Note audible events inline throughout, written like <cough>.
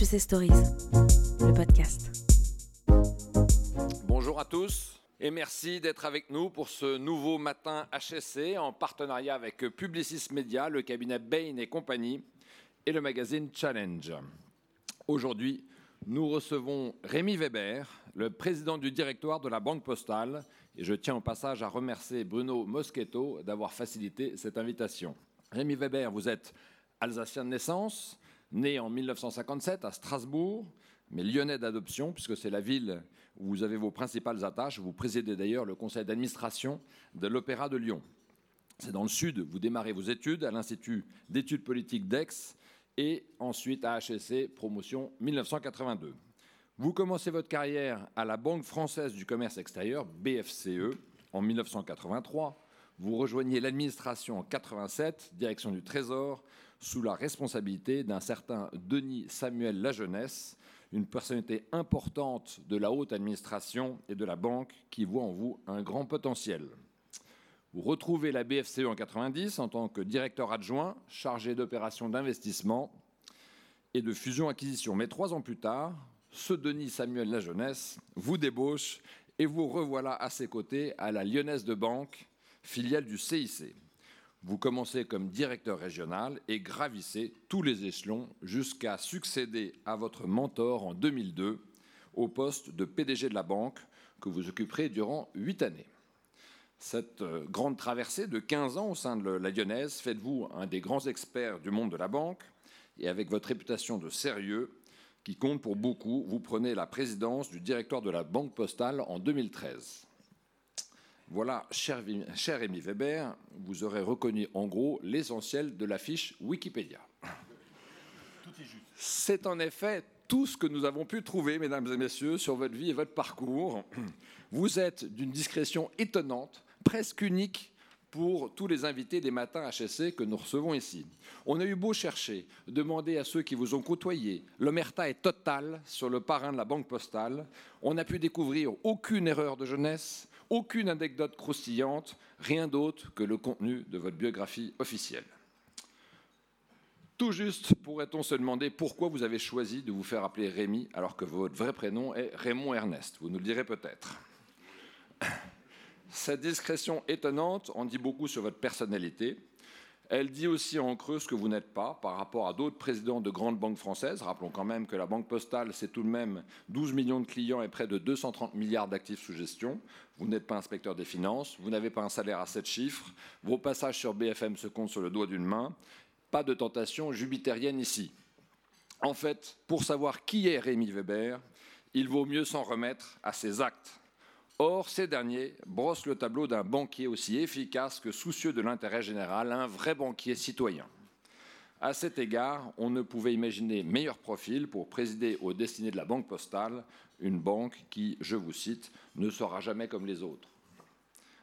HEC Stories, le podcast. Bonjour à tous et merci d'être avec nous pour ce nouveau matin HSC en partenariat avec Publicis Media, le cabinet Bain et compagnie et le magazine Challenge. Aujourd'hui, nous recevons Rémi Weber, le président du directoire de la Banque Postale, et je tiens au passage à remercier Bruno Moschetto d'avoir facilité cette invitation. Rémi Weber, vous êtes alsacien de naissance, né en 1957 à Strasbourg, mais lyonnais d'adoption, puisque c'est la ville où vous avez vos principales attaches. Vous présidez d'ailleurs le conseil d'administration de l'Opéra de Lyon. C'est dans le sud, vous démarrez vos études à l'Institut d'études politiques d'Aix et ensuite à HSC, promotion 1982. Vous commencez votre carrière à la Banque française du commerce extérieur, BFCE, en 1983. Vous rejoignez l'administration en 87, direction du Trésor, sous la responsabilité d'un certain Denis Samuel Lajeunesse, une personnalité importante de la haute administration et de la banque qui voit en vous un grand potentiel. Vous retrouvez la BFCE en 90 en tant que directeur adjoint chargé d'opérations d'investissement et de fusion-acquisition. Mais trois ans plus tard, ce Denis Samuel Lajeunesse vous débauche et vous revoilà à ses côtés à la Lyonnaise de Banque, filiale du CIC. Vous commencez comme directeur régional et gravissez tous les échelons jusqu'à succéder à votre mentor en 2002 au poste de PDG de la banque que vous occuperez durant huit années. Cette euh, grande traversée de 15 ans au sein de la Lyonnaise fait de vous un des grands experts du monde de la banque et avec votre réputation de sérieux qui compte pour beaucoup, vous prenez la présidence du directoire de la Banque postale en 2013. Voilà, cher, cher Rémi Weber, vous aurez reconnu en gros l'essentiel de la fiche Wikipédia. C'est en effet tout ce que nous avons pu trouver, mesdames et messieurs, sur votre vie et votre parcours. Vous êtes d'une discrétion étonnante, presque unique pour tous les invités des matins HSC que nous recevons ici. On a eu beau chercher, demander à ceux qui vous ont côtoyé, l'omerta est totale sur le parrain de la banque postale. On n'a pu découvrir aucune erreur de jeunesse, aucune anecdote croustillante, rien d'autre que le contenu de votre biographie officielle. Tout juste pourrait-on se demander pourquoi vous avez choisi de vous faire appeler Rémi alors que votre vrai prénom est Raymond Ernest. Vous nous le direz peut-être. Cette discrétion étonnante en dit beaucoup sur votre personnalité, elle dit aussi en creux ce que vous n'êtes pas par rapport à d'autres présidents de grandes banques françaises. Rappelons quand même que la Banque Postale, c'est tout de même 12 millions de clients et près de 230 milliards d'actifs sous gestion. Vous n'êtes pas inspecteur des finances, vous n'avez pas un salaire à 7 chiffres, vos passages sur BFM se comptent sur le doigt d'une main. Pas de tentation jupitérienne ici. En fait, pour savoir qui est Rémi Weber, il vaut mieux s'en remettre à ses actes. Or, ces derniers brossent le tableau d'un banquier aussi efficace que soucieux de l'intérêt général, un vrai banquier citoyen. À cet égard, on ne pouvait imaginer meilleur profil pour présider aux destinées de la Banque postale, une banque qui, je vous cite, ne sera jamais comme les autres.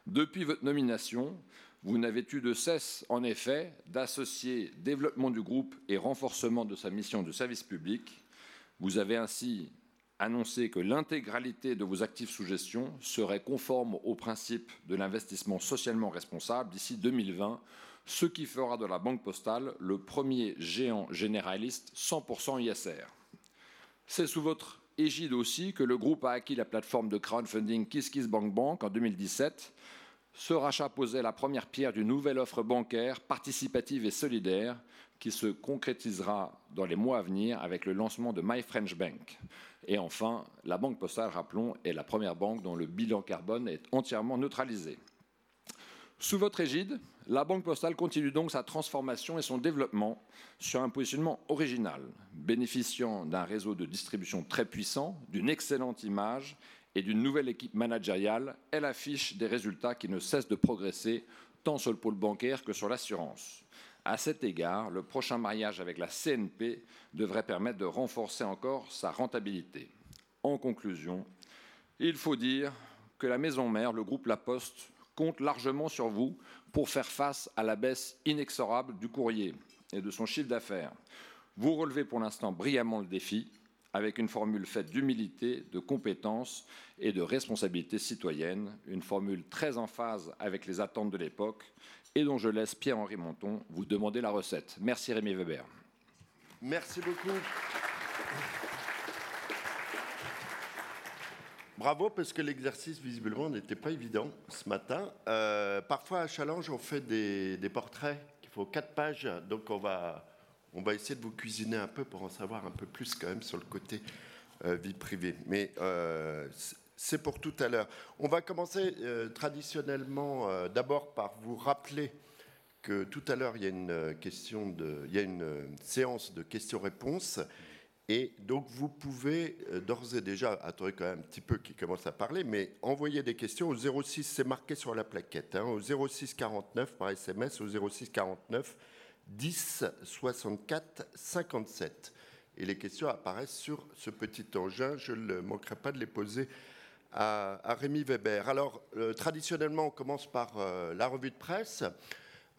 Depuis votre nomination, vous n'avez eu de cesse, en effet, d'associer développement du groupe et renforcement de sa mission de service public. Vous avez ainsi annoncer que l'intégralité de vos actifs sous gestion serait conforme au principe de l'investissement socialement responsable d'ici 2020, ce qui fera de la Banque postale le premier géant généraliste 100% ISR. C'est sous votre égide aussi que le groupe a acquis la plateforme de crowdfunding KissKissBankBank en 2017. Ce rachat posait la première pierre d'une nouvelle offre bancaire participative et solidaire qui se concrétisera dans les mois à venir avec le lancement de My French Bank. Et enfin, la Banque Postale, rappelons, est la première banque dont le bilan carbone est entièrement neutralisé. Sous votre égide, la Banque Postale continue donc sa transformation et son développement sur un positionnement original, bénéficiant d'un réseau de distribution très puissant, d'une excellente image et d'une nouvelle équipe managériale. Elle affiche des résultats qui ne cessent de progresser tant sur le pôle bancaire que sur l'assurance. À cet égard, le prochain mariage avec la CNP devrait permettre de renforcer encore sa rentabilité. En conclusion, il faut dire que la maison mère, le groupe La Poste, compte largement sur vous pour faire face à la baisse inexorable du courrier et de son chiffre d'affaires. Vous relevez pour l'instant brillamment le défi avec une formule faite d'humilité, de compétence et de responsabilité citoyenne, une formule très en phase avec les attentes de l'époque et dont je laisse Pierre-Henri Monton vous demander la recette. Merci Rémi Weber. Merci beaucoup. Bravo, parce que l'exercice, visiblement, n'était pas évident ce matin. Euh, parfois, à Challenge, on fait des, portraits il faut quatre pages. Donc, on va, on va essayer de vous cuisiner un peu pour en savoir un peu plus quand même sur le côté euh, vie privée. Mais euh, c'est pour tout à l'heure. On va commencer traditionnellement d'abord par vous rappeler que tout à l'heure, il y a une une séance de questions-réponses et donc, vous pouvez euh, d'ores et déjà, attendez quand même un petit peu qui commence à parler, mais envoyer des questions au 06, c'est marqué sur la plaquette, hein, au 06 49 par SMS, au 06 49 10 64 57. Et les questions apparaissent sur ce petit engin. Je ne manquerai pas de les poser à, Rémi Weber. Alors, euh, traditionnellement, on commence par euh, la revue de presse.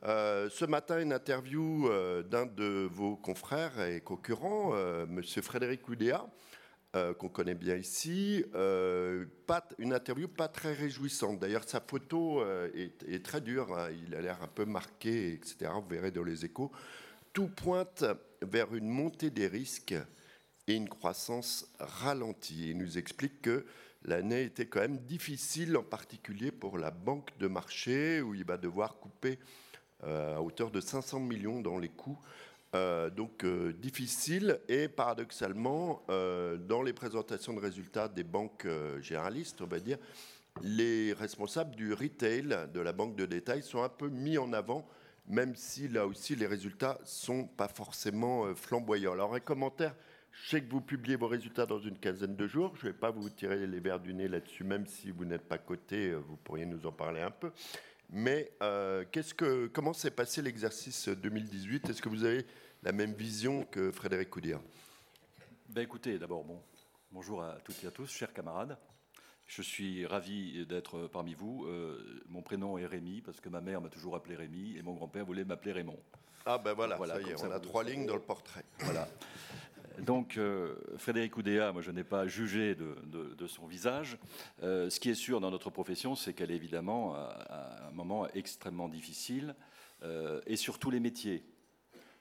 Euh, ce matin, une interview d'un de vos confrères et concurrents, M. Frédéric Oudéa, qu'on connaît bien ici. Une interview pas très réjouissante. D'ailleurs, sa photo est, très dure. Hein. Il a l'air un peu marqué, etc. Vous verrez dans les échos. Tout pointe vers une montée des risques et une croissance ralentie. Il nous explique que l'année était quand même difficile, en particulier pour la banque de marché, où il va devoir couper euh, à hauteur de 500 millions dans les coûts. Euh, donc euh, difficile et paradoxalement, dans les présentations de résultats des banques généralistes, on va dire, les responsables du retail, de la banque de détail, sont un peu mis en avant, même si là aussi les résultats sont pas forcément flamboyants. Alors un commentaire, je sais que vous publiez vos résultats dans une quinzaine de jours, je ne vais pas vous tirer les verres du nez là-dessus, même si vous n'êtes pas coté, vous pourriez nous en parler un peu. Mais euh, que, comment s'est passé l'exercice 2018 Est-ce que vous avez la même vision que Frédéric Coudir ben Écoutez, d'abord, bon, bonjour à toutes et à tous, chers camarades. Je suis ravi d'être parmi vous. Euh, mon prénom est Rémi, parce que ma mère m'a toujours appelé Rémi, et mon grand-père voulait m'appeler Raymond. Ah ben voilà, voilà ça y est, on a trois lignes dans le portrait. Voilà. Donc, euh, Frédéric Oudéa, moi je n'ai pas jugé de, son visage. Euh, ce qui est sûr dans notre profession, c'est qu'elle est évidemment à, un moment extrêmement difficile, euh, et sur tous les métiers.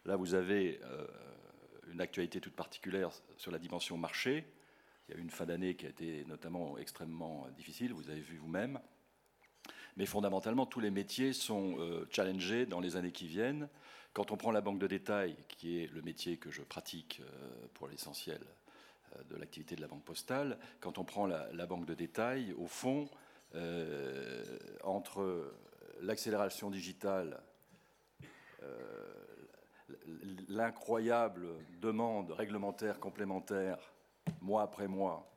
Là, vous avez une actualité toute particulière sur la dimension marché. Il y a eu une fin d'année qui a été notamment extrêmement difficile, vous avez vu vous-même. Mais fondamentalement, tous les métiers sont challengés dans les années qui viennent. Quand on prend la banque de détail, qui est le métier que je pratique euh, pour l'essentiel euh, de l'activité de la banque postale, quand on prend la, banque de détail, au fond, euh, entre l'accélération digitale, l'incroyable demande réglementaire complémentaire, mois après mois,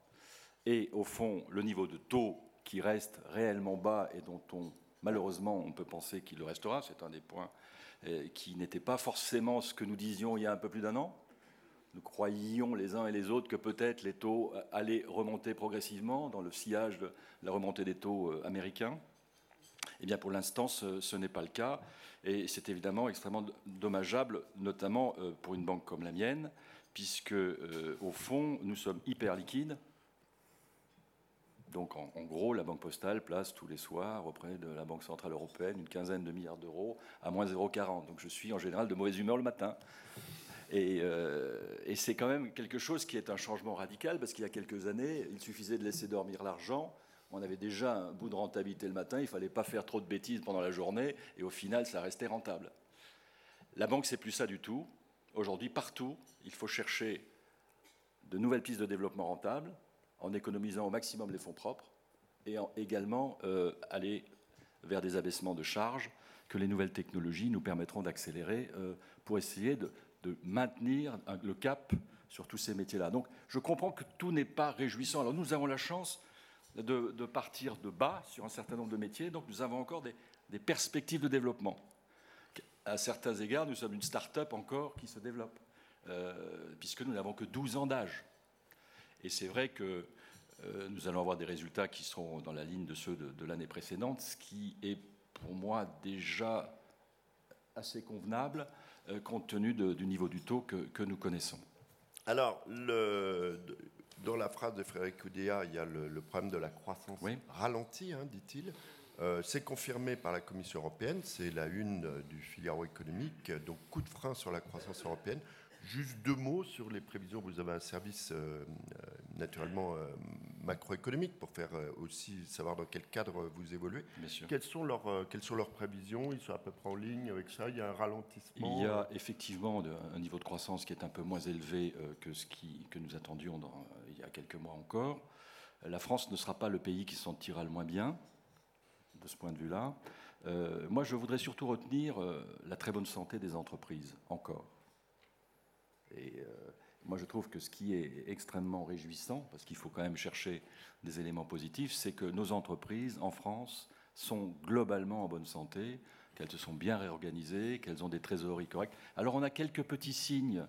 et au fond le niveau de taux qui reste réellement bas et dont on malheureusement on peut penser qu'il le restera, c'est un des points qui n'était pas forcément ce que nous disions il y a un peu plus d'un an. Nous croyions les uns et les autres que peut-être les taux euh, allaient remonter progressivement dans le sillage de la remontée des taux euh, américains. Eh bien, pour l'instant, ce, n'est pas le cas. Et c'est évidemment extrêmement dommageable, notamment pour une banque comme la mienne, puisque, au fond, nous sommes hyper liquides donc en, gros, la Banque postale place tous les soirs auprès de la Banque centrale européenne une quinzaine de milliards d'euros à moins 0,40. Donc je suis en général de mauvaise humeur le matin. Euh, et, c'est quand même quelque chose qui est un changement radical, parce qu'il y a quelques années, il suffisait de laisser dormir l'argent. On avait déjà un bout de rentabilité le matin, il ne fallait pas faire trop de bêtises pendant la journée, et au final, ça restait rentable. La banque, c'est plus ça du tout. Aujourd'hui, partout, il faut chercher de nouvelles pistes de développement rentables, en économisant au maximum les fonds propres et en également euh, aller vers des abaissements de charges que les nouvelles technologies nous permettront d'accélérer euh, pour essayer de, maintenir le cap sur tous ces métiers-là. Donc je comprends que tout n'est pas réjouissant. Alors nous avons la chance de, partir de bas sur un certain nombre de métiers, donc nous avons encore des, perspectives de développement. À certains égards, nous sommes une start-up encore qui se développe, euh, puisque nous n'avons que 12 ans d'âge. Et c'est vrai que euh, nous allons avoir des résultats qui seront dans la ligne de ceux de, l'année précédente, ce qui est pour moi déjà assez convenable euh, compte tenu du niveau du taux que, nous connaissons. Alors, dans la phrase de Frédéric Oudéa, il y a le, problème de la croissance ralentie, hein, dit-il. Euh, c'est confirmé par la Commission européenne, c'est la une du Figaro économique, donc coup de frein sur la croissance européenne juste deux mots sur les prévisions. Vous avez un service euh, naturellement macroéconomique pour faire aussi savoir dans quel cadre vous évoluez. Quelles sont, leurs, quelles sont leurs prévisions? Ils sont à peu près en ligne avec ça? Il y a un ralentissement? Il y a effectivement un niveau de croissance qui est un peu moins élevé que ce qui, que nous attendions dans, il y a quelques mois encore. La France ne sera pas le pays qui s'en tirera le moins bien de ce point de vue-là. Euh, moi, je voudrais surtout retenir euh, la très bonne santé des entreprises, encore. Et euh, moi, je trouve que ce qui est extrêmement réjouissant, parce qu'il faut quand même chercher des éléments positifs, c'est que nos entreprises en France sont globalement en bonne santé, qu'elles se sont bien réorganisées, qu'elles ont des trésoreries correctes. Alors, on a quelques petits signes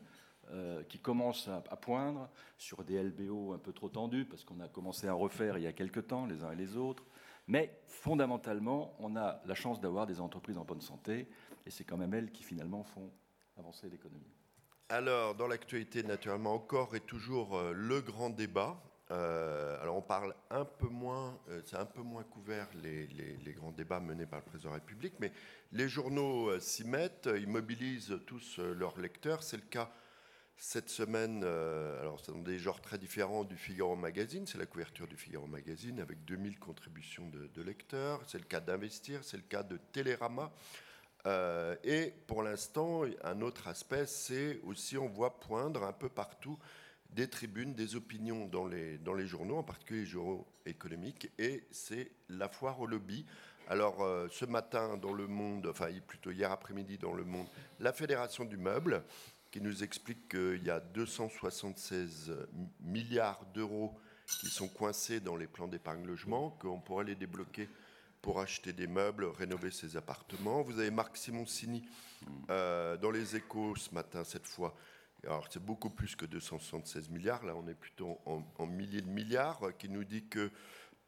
qui commencent à, à, poindre sur des LBO un peu trop tendus, parce qu'on a commencé à refaire il y a quelques temps, les uns et les autres. Mais fondamentalement, on a la chance d'avoir des entreprises en bonne santé, et c'est quand même elles qui finalement font avancer l'économie. Alors, dans l'actualité, naturellement, encore et toujours euh, le grand débat. Euh, alors, on parle un peu moins, euh, c'est un peu moins couvert les, grands débats menés par le président de la République, mais les journaux s'y mettent, ils mobilisent tous leurs lecteurs. C'est le cas cette semaine, alors c'est dans des genres très différents du Figaro Magazine, c'est la couverture du Figaro Magazine avec 2000 contributions de, lecteurs, c'est le cas d'Investir, c'est le cas de Télérama. Euh, et pour l'instant, un autre aspect, c'est aussi on voit poindre un peu partout des tribunes, des opinions dans les, dans les journaux, en particulier les journaux économiques, et c'est la foire au lobby. Alors euh, ce matin dans Le Monde, enfin plutôt hier après-midi dans Le Monde, la Fédération du Meuble qui nous explique qu'il y a 276 milliards d'euros qui sont coincés dans les plans d'épargne logement, qu'on pourrait les débloquer pour acheter des meubles, rénover ses appartements. Vous avez Marc Simoncini euh, dans les échos ce matin, cette fois. Alors c'est beaucoup plus que 276 milliards, là on est plutôt en, milliers de milliards, qui nous dit qu'il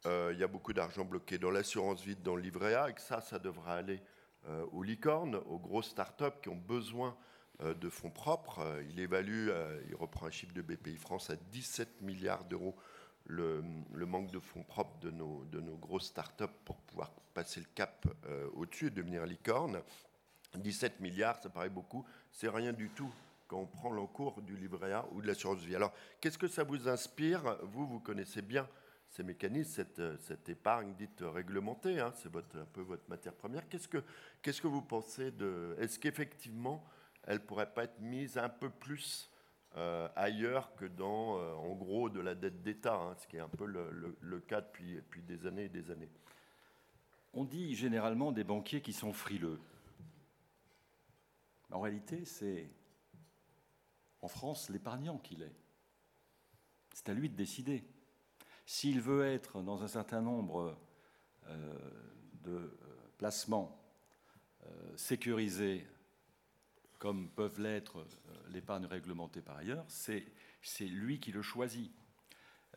euh, y a beaucoup d'argent bloqué dans l'assurance vide, dans le livret A, et que ça, ça devra aller euh, aux licornes, aux grosses startups qui ont besoin euh, de fonds propres. Euh, il évalue, euh, il reprend un chiffre de BPI France à 17 milliards d'euros le, manque de fonds propres de nos, de nos grosses startups pour pouvoir passer le cap au-dessus et devenir licorne. 17 milliards, ça paraît beaucoup, c'est rien du tout quand on prend l'encours du livret A ou de l'assurance vie. Alors, qu'est-ce que ça vous inspire? Vous, vous connaissez bien ces mécanismes, cette, cette épargne dite réglementée, hein, c'est votre, un peu votre matière première. Qu'est-ce que, qu'est-ce que vous pensez de... Est-ce qu'effectivement, elle pourrait pas être mise un peu plus euh, ailleurs que dans, euh, en gros, de la dette d'État, hein, ce qui est un peu le, cas depuis, des années et des années. On dit généralement des banquiers qui sont frileux. En réalité, c'est en France l'épargnant qu'il est. C'est à lui de décider. S'il veut être dans un certain nombre euh, de placements sécurisés comme peuvent l'être euh, l'épargne réglementée par ailleurs, c'est lui qui le choisit.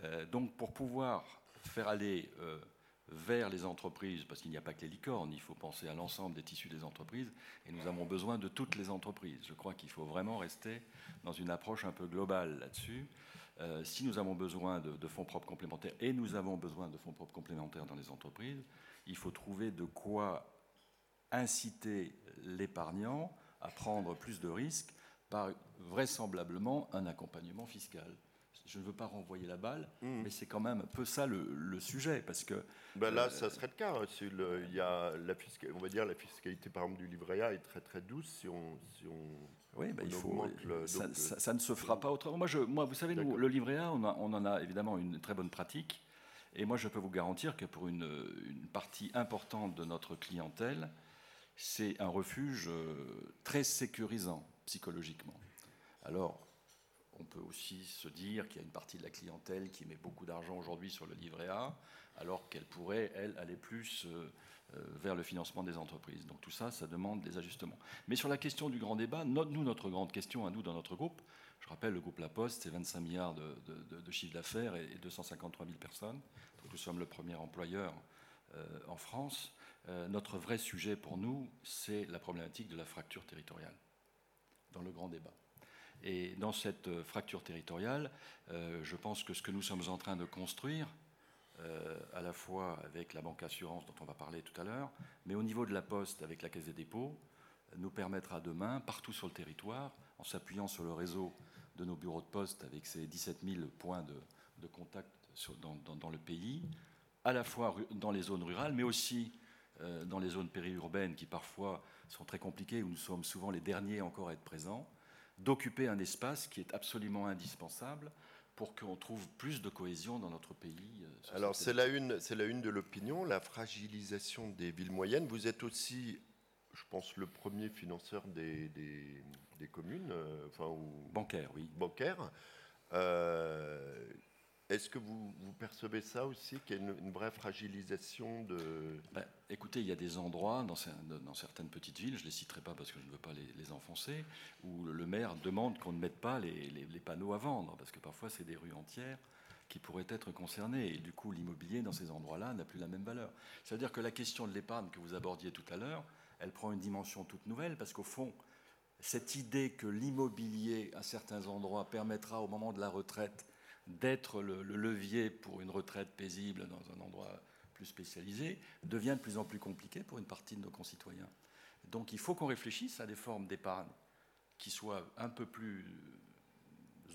Euh, donc pour pouvoir faire aller euh, vers les entreprises, parce qu'il n'y a pas que les licornes, il faut penser à l'ensemble des tissus des entreprises, et nous avons besoin de toutes les entreprises. Je crois qu'il faut vraiment rester dans une approche un peu globale là-dessus. si nous avons besoin de, de, fonds propres complémentaires, et nous avons besoin de fonds propres complémentaires dans les entreprises, il faut trouver de quoi inciter l'épargnant à prendre plus de risques par vraisemblablement un accompagnement fiscal. Je ne veux pas renvoyer la balle, mmh. mais c'est quand même un peu ça le, sujet, parce que ben là, euh, ça serait le cas. Hein, il y a la on va dire la fiscalité par exemple du livret A est très très douce si on, si on oui, ben il faut. ça, ne se fera pas autrement. Moi, je, moi vous savez, nous, le livret A, on, on, en a évidemment une très bonne pratique. Et moi, je peux vous garantir que pour une, une partie importante de notre clientèle, c'est un refuge euh, très sécurisant psychologiquement. Alors, on peut aussi se dire qu'il y a une partie de la clientèle qui met beaucoup d'argent aujourd'hui sur le livret A, alors qu'elle pourrait, elle, aller plus euh, euh, vers le financement des entreprises. Donc tout ça, ça demande des ajustements. Mais sur la question du grand débat, nous, notre grande question à nous, dans notre groupe, je rappelle, le groupe La Poste, c'est 25 milliards de, chiffre d'affaires et 253 000 personnes. Nous sommes le premier employeur en France. Euh, notre vrai sujet pour nous, c'est la problématique de la fracture territoriale, dans le grand débat. Et dans cette euh, fracture territoriale, euh, je pense que ce que nous sommes en train de construire, à la fois avec la banque assurance dont on va parler tout à l'heure, mais au niveau de la poste avec la caisse des dépôts, nous permettra demain, partout sur le territoire, en s'appuyant sur le réseau de nos bureaux de poste avec ces 17 000 points de, contact dans, le pays, à la fois dans les zones rurales, mais aussi dans les zones périurbaines qui parfois sont très compliquées, où nous sommes souvent les derniers encore à être présents, d'occuper un espace qui est absolument indispensable pour qu'on trouve plus de cohésion dans notre pays. Euh, Alors c'est la une, c'est la une de l'opinion, la fragilisation des villes moyennes. Vous êtes aussi, je pense, le premier financeur des, des, communes, euh, enfin ou bancaire, oui, bancaire. Euh, est-ce que vous, percevez ça aussi, qu'il y a une, vraie fragilisation de... Ben, écoutez, il y a des endroits dans, certaines petites villes, je ne les citerai pas parce que je ne veux pas les, enfoncer, où le maire demande qu'on ne mette pas les, les, panneaux à vendre, parce que parfois c'est des rues entières qui pourraient être concernées. Et du coup, l'immobilier dans ces endroits-là n'a plus la même valeur. C'est-à-dire que la question de l'épargne que vous abordiez tout à l'heure, elle prend une dimension toute nouvelle, parce qu'au fond, cette idée que l'immobilier à certains endroits permettra au moment de la retraite d'être le, levier pour une retraite paisible dans un endroit plus spécialisé devient de plus en plus compliqué pour une partie de nos concitoyens. Donc il faut qu'on réfléchisse à des formes d'épargne qui soient un peu plus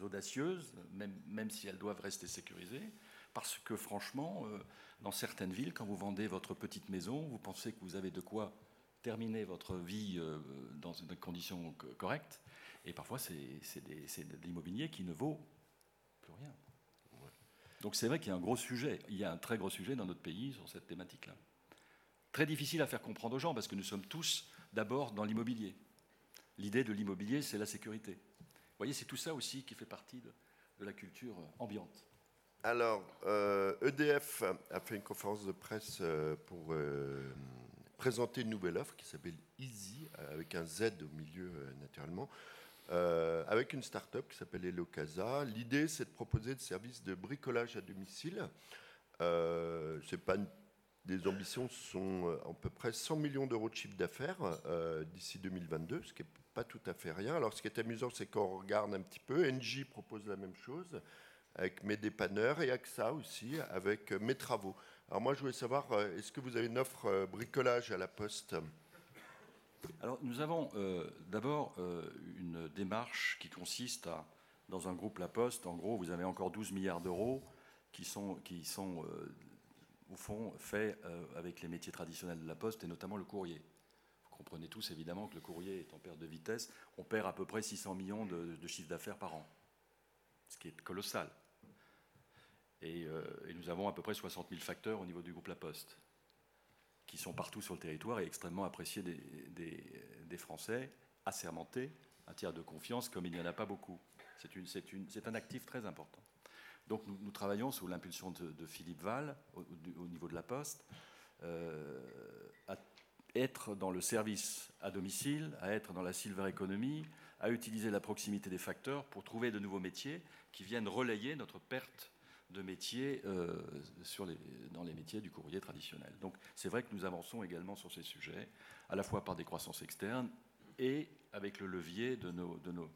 audacieuses, même, même si elles doivent rester sécurisées, parce que franchement, euh, dans certaines villes, quand vous vendez votre petite maison, vous pensez que vous avez de quoi terminer votre vie euh, dans des conditions correctes, et parfois c'est de l'immobilier qui ne vaut rien. Donc c'est vrai qu'il y a un gros sujet, il y a un très gros sujet dans notre pays sur cette thématique-là. Très difficile à faire comprendre aux gens parce que nous sommes tous d'abord dans l'immobilier. L'idée de l'immobilier, c'est la sécurité. Vous voyez, c'est tout ça aussi qui fait partie de, la culture ambiante. Alors, EDF euh, e a fait une conférence de presse euh, pour euh, présenter une nouvelle offre qui s'appelle Easy, avec un Z au milieu naturellement, euh, avec une start-up qui s'appelle Elocasa. L'idée, c'est de proposer des services de bricolage à domicile. Euh, c'est pas des ambitions sont euh, à peu près 100 millions d'euros de chiffre d'affaires euh, d'ici 2022, ce qui n'est pas tout à fait rien. Alors, ce qui est amusant, c'est qu'on regarde un petit peu. Engie propose la même chose avec mes dépanneurs et AXA aussi avec mes travaux. Alors, moi, je voulais savoir, est-ce que vous avez une offre bricolage à la Poste? Alors, nous avons euh, d'abord euh, une démarche qui consiste à, dans un groupe La Poste, en gros, vous avez encore 12 milliards d'euros qui sont, qui sont euh, au fond, faits avec les métiers traditionnels de La Poste et notamment le courrier. Vous comprenez tous évidemment que le courrier est en perte de vitesse. On perd à peu près 600 millions de, de chiffre d'affaires par an, ce qui est colossal. Et, et nous avons à peu près 60 000 facteurs au niveau du groupe La Poste qui sont partout sur le territoire et extrêmement appréciés des, Français, assermentés, un tiers de confiance, comme il n'y en a pas beaucoup. C'est un actif très important. Donc nous, travaillons sous l'impulsion de, Philippe Val, au, niveau de la Poste, euh, à être dans le service à domicile, à être dans la silver economy, à utiliser la proximité des facteurs pour trouver de nouveaux métiers qui viennent relayer notre perte de métiers euh, sur les, dans les métiers du courrier traditionnel. Donc c'est vrai que nous avançons également sur ces sujets, à la fois par des croissances externes et avec le levier de nos, de nos,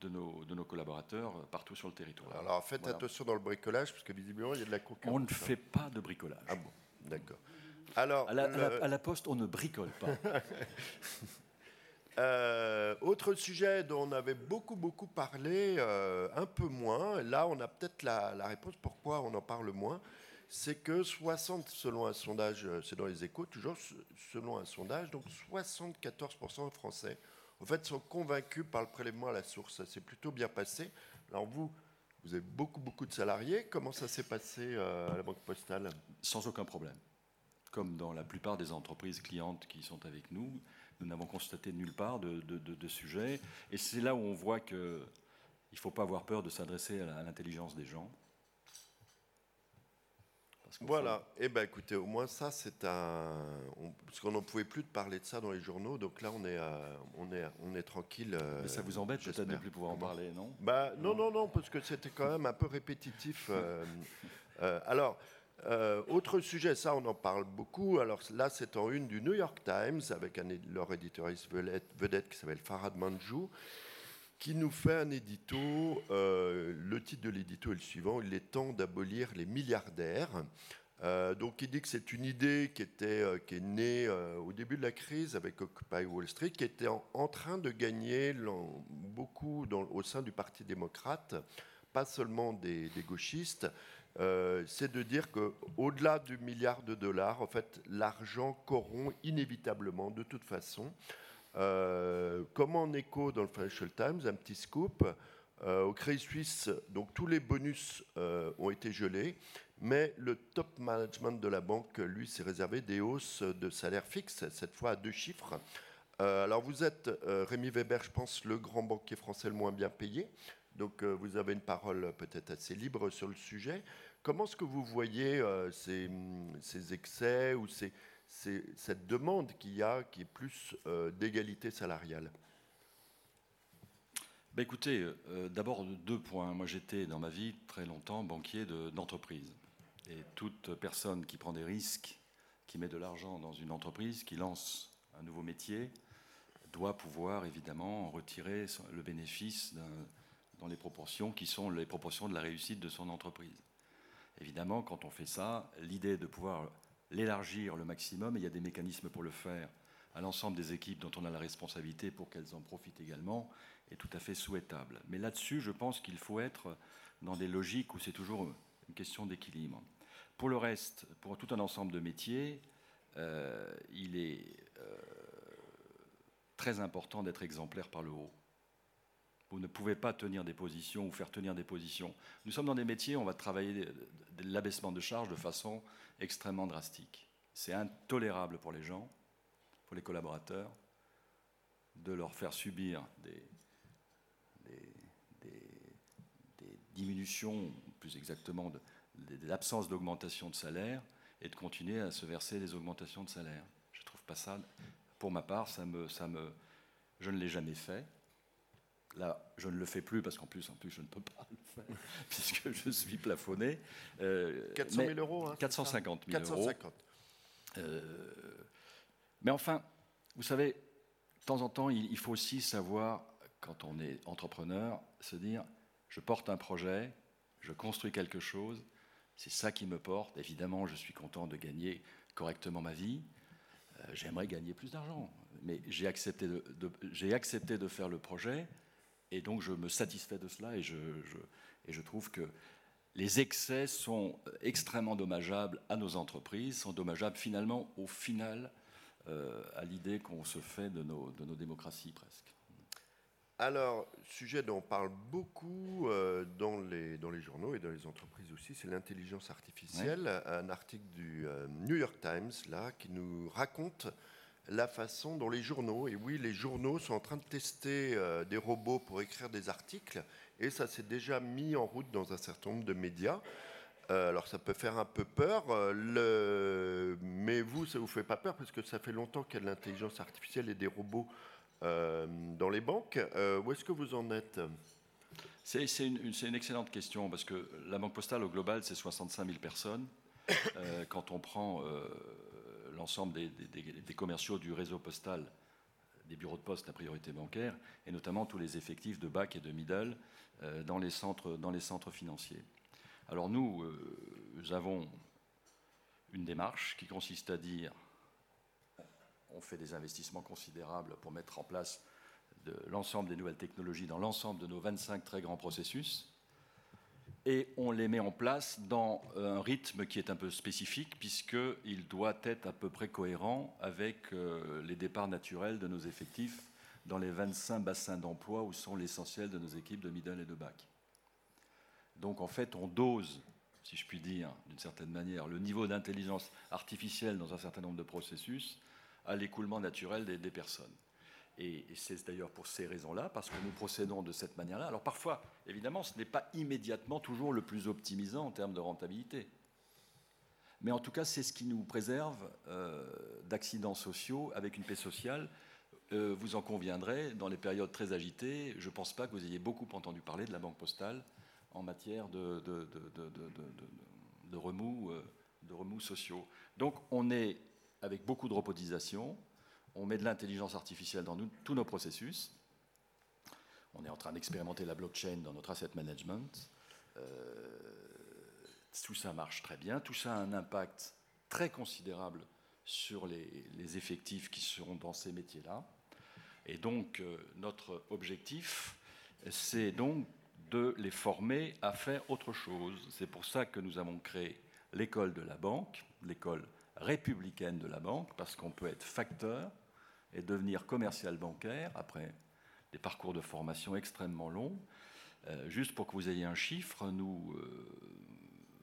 de nos, de nos collaborateurs partout sur le territoire. Alors faites attention dans le bricolage, parce que visiblement il y a de la concurrence. On ne fait pas de bricolage. Ah bon, d'accord. Alors, à la, à la poste, on ne bricole pas. <laughs> Euh, autre sujet dont on avait beaucoup, beaucoup parlé, euh, un peu moins, là on a peut-être la, réponse pourquoi on en parle moins, c'est que 60, selon un sondage, euh, c'est dans les échos, toujours selon un sondage, donc 74% des Français, en fait, sont convaincus par le prélèvement à la source. Ça s'est plutôt bien passé. Alors vous, vous avez beaucoup, beaucoup de salariés. Comment ça s'est passé à la Banque Postale? Sans aucun problème. Comme dans la plupart des entreprises clientes qui sont avec nous, nous n'avons constaté nulle part de, de, sujet. Et c'est là où on voit qu'il ne faut pas avoir peur de s'adresser à l'intelligence des gens. Voilà, et eh ben écoutez, au moins ça c'est un, parce qu'on n'en pouvait plus de parler de ça dans les journaux, donc là on est, euh, on est, on est tranquille. Euh, Mais ça vous embête peut-être de ne plus pouvoir en parler, non? Bah non, non, non, parce que c'était quand même un peu répétitif. Euh, <laughs> alors, euh, autre sujet, ça on en parle beaucoup. Alors là, c'est en une du New York Times avec leur éditorialiste vedette, qui s'appelle Farhad Manjou, qui nous fait un édito. Euh, le titre de l'édito est le suivant Il est temps d'abolir les milliardaires. Euh, donc il dit que c'est une idée qui, était, qui est née au début de la crise avec Occupy Wall Street, qui était en, train de gagner beaucoup au sein du Parti démocrate, pas seulement des, gauchistes. C'est de dire qu'au-delà du milliard de dollars, en fait, l'argent corrompt inévitablement, de toute façon. comme en écho dans le Financial Times, un petit scoop, au Crédit Suisse, donc tous les bonus ont été gelés. Mais le top management de la banque, lui, s'est réservé des hausses de salaire fixe, cette fois à deux chiffres. Euh, alors vous êtes, euh, Rémi Weber, je pense, le grand banquier français le moins bien payé. Donc euh, vous avez une parole peut-être assez libre sur le sujet. Comment est-ce que vous voyez ces, ces, excès ou cette demande qu'il y a qui est plus d'égalité salariale? Bah écoutez, d'abord deux points. Moi j'étais dans ma vie très longtemps banquier d'entreprise. Et toute personne qui prend des risques, qui met de l'argent dans une entreprise, qui lance un nouveau métier, doit pouvoir évidemment retirer le bénéfice dans les proportions qui sont les proportions de la réussite de son entreprise. Évidemment, quand on fait ça, l'idée de pouvoir l'élargir le maximum, et il y a des mécanismes pour le faire, à l'ensemble des équipes dont on a la responsabilité pour qu'elles en profitent également, est tout à fait souhaitable. Mais là-dessus, je pense qu'il faut être dans des logiques où c'est toujours une question d'équilibre. Pour le reste, pour tout un ensemble de métiers, euh, il est euh, très important d'être exemplaire par le haut. Vous ne pouvez pas tenir des positions ou faire tenir des positions. Nous sommes dans des métiers où on va travailler l'abaissement de charges de façon extrêmement drastique. C'est intolérable pour les gens, pour les collaborateurs, de leur faire subir des, diminutions, plus exactement, de, l'absence d'augmentation de salaire et de continuer à se verser des augmentations de salaire. Je ne trouve pas ça, pour ma part, ça me, ça me, je ne l'ai jamais fait. Là, je ne le fais plus parce qu'en plus, en plus, je ne peux pas le faire <laughs> puisque je suis plafonné. 400 euh, 000 euros. Hein, 450 000 euros. Euh, mais enfin, vous savez, de temps en temps, il faut aussi savoir, quand on est entrepreneur, se dire, je porte un projet, je construis quelque chose, c'est ça qui me porte. Évidemment, je suis content de gagner correctement ma vie. Euh, j'aimerais gagner plus d'argent, mais j'ai accepté de, j'ai accepté de faire le projet, et donc je me satisfais de cela, et je, et je trouve que les excès sont extrêmement dommageables à nos entreprises, sont dommageables finalement au final euh, à l'idée qu'on se fait de nos, de nos démocraties presque. Alors, sujet dont on parle beaucoup euh, dans, les, dans les journaux et dans les entreprises aussi, c'est l'intelligence artificielle. Un article du euh, New York Times, là, qui nous raconte la façon dont les journaux, et oui, les journaux sont en train de tester euh, des robots pour écrire des articles, et ça s'est déjà mis en route dans un certain nombre de médias. alors ça peut faire un peu peur, le... mais vous, ça vous fait pas peur, parce que ça fait longtemps qu'il y a de l'intelligence artificielle et des robots euh, dans les banques. Euh, où est-ce que vous en êtes? C'est une, excellente question parce que la Banque Postale au global, c'est 65 000 personnes. Euh, quand on prend l'ensemble des, commerciaux du réseau postal, des bureaux de poste, la priorité bancaire, et notamment tous les effectifs de bac et de middle dans, les centres, dans les centres financiers. Alors nous, nous avons une démarche qui consiste à dire on fait des investissements considérables pour mettre en place l'ensemble des nouvelles technologies dans l'ensemble de nos 25 très grands processus. Et on les met en place dans un rythme qui est un peu spécifique, puisqu'il doit être à peu près cohérent avec euh, les départs naturels de nos effectifs dans les 25 bassins d'emploi où sont l'essentiel de nos équipes de middle et de back. Donc en fait, on dose, si je puis dire, d'une certaine manière, le niveau d'intelligence artificielle dans un certain nombre de processus à l'écoulement naturel des, personnes. Et, c'est d'ailleurs pour ces raisons-là, parce que nous procédons de cette manière-là. Alors parfois, évidemment, ce n'est pas immédiatement toujours le plus optimisant en termes de rentabilité. Mais en tout cas, c'est ce qui nous préserve euh, d'accidents sociaux avec une paix sociale. Euh, vous en conviendrez, dans les périodes très agitées, je ne pense pas que vous ayez beaucoup entendu parler de la Banque postale en matière de, remous, euh, de remous sociaux. Donc on est avec beaucoup de robotisation. On met de l'intelligence artificielle dans tous nos processus. On est en train d'expérimenter la blockchain dans notre asset management. Euh, Tout ça marche très bien, tout ça a un impact très considérable sur les, effectifs qui seront dans ces métiers-là. Et donc, euh, notre objectif, c'est donc de les former à faire autre chose. C'est pour ça que nous avons créé l'école de la banque, l'école républicaine de la banque, parce qu'on peut être facteur et devenir commercial bancaire après des parcours de formation extrêmement longs. Euh, juste pour que vous ayez un chiffre, nous, euh,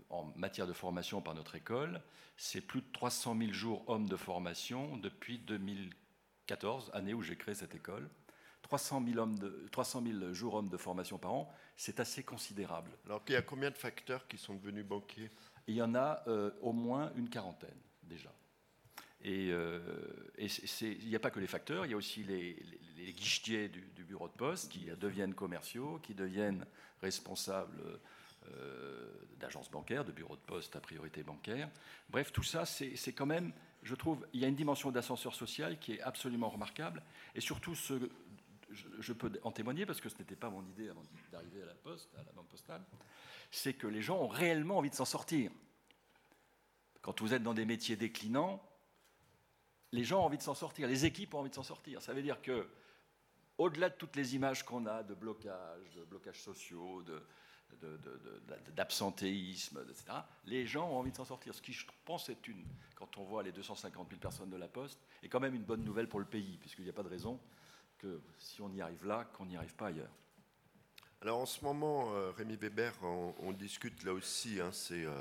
en matière de formation par notre école, c'est plus de 300 000 jours hommes de formation depuis 2014, année où j'ai créé cette école. 300 000, hommes de, 300 000 jours hommes de formation par an, c'est assez considérable. Alors il y a combien de facteurs qui sont devenus banquiers? Il y en a euh, au moins une quarantaine déjà. Et, euh, il n'y a pas que les facteurs, il y a aussi les, guichetiers du, bureau de poste qui deviennent commerciaux, qui deviennent responsables euh, d'agences bancaires, de bureaux de poste à priorité bancaire. Bref, tout ça, c'est quand même, je trouve, il y a une dimension d'ascenseur social qui est absolument remarquable. Et surtout, ce, je, peux en témoigner parce que ce n'était pas mon idée avant d'arriver à la poste, à la banque postale, c'est que les gens ont réellement envie de s'en sortir. Quand vous êtes dans des métiers déclinants, les gens ont envie de s'en sortir, les équipes ont envie de s'en sortir. Ça veut dire que, au-delà de toutes les images qu'on a de blocages, de blocages sociaux, d'absentéisme, etc., les gens ont envie de s'en sortir. Ce qui, je pense, est une, quand on voit les 250 000 personnes de la Poste, est quand même une bonne nouvelle pour le pays, puisqu'il n'y a pas de raison que si on y arrive là, qu'on n'y arrive pas ailleurs. Alors en ce moment, euh, Rémi Weber, on, discute là aussi, hein, c'est euh,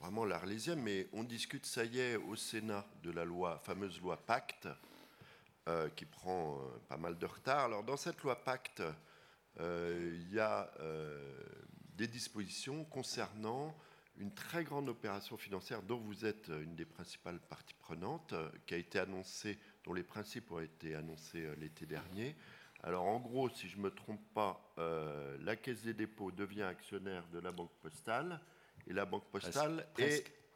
vraiment l'Arlésienne, mais on discute, ça y est, au Sénat de la loi, fameuse loi Pacte, euh, qui prend pas mal de retard. Alors dans cette loi Pacte, il y a des dispositions concernant une très grande opération financière dont vous êtes une des principales parties prenantes, qui a été annoncée, dont les principes ont été annoncés l'été dernier, alors en gros, si je ne me trompe pas, euh, la Caisse des dépôts devient actionnaire de la Banque postale et la Banque postale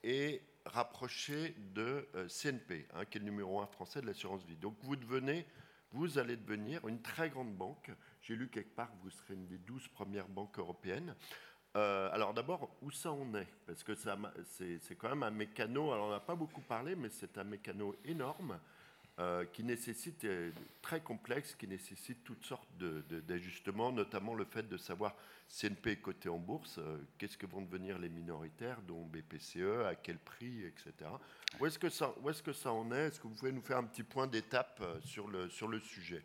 Est, rapprochée de euh, CNP, hein, qui est le numéro un français de l'assurance vie. Donc vous devenez, vous allez devenir une très grande banque. J'ai lu quelque part que vous serez une des douze premières banques européennes. Euh, alors d'abord, où ça en est? Parce que c'est quand même un mécano, alors on n'a pas beaucoup parlé, mais c'est un mécano énorme euh, qui nécessite, euh, très complexe, qui nécessite toutes sortes d'ajustements, notamment le fait de savoir CNP coté en bourse, euh, qu'est-ce que vont devenir les minoritaires, dont BPCE, à quel prix, etc. Où est-ce que ça, en est? Est-ce que vous pouvez nous faire un petit point d'étape sur le, sur le sujet?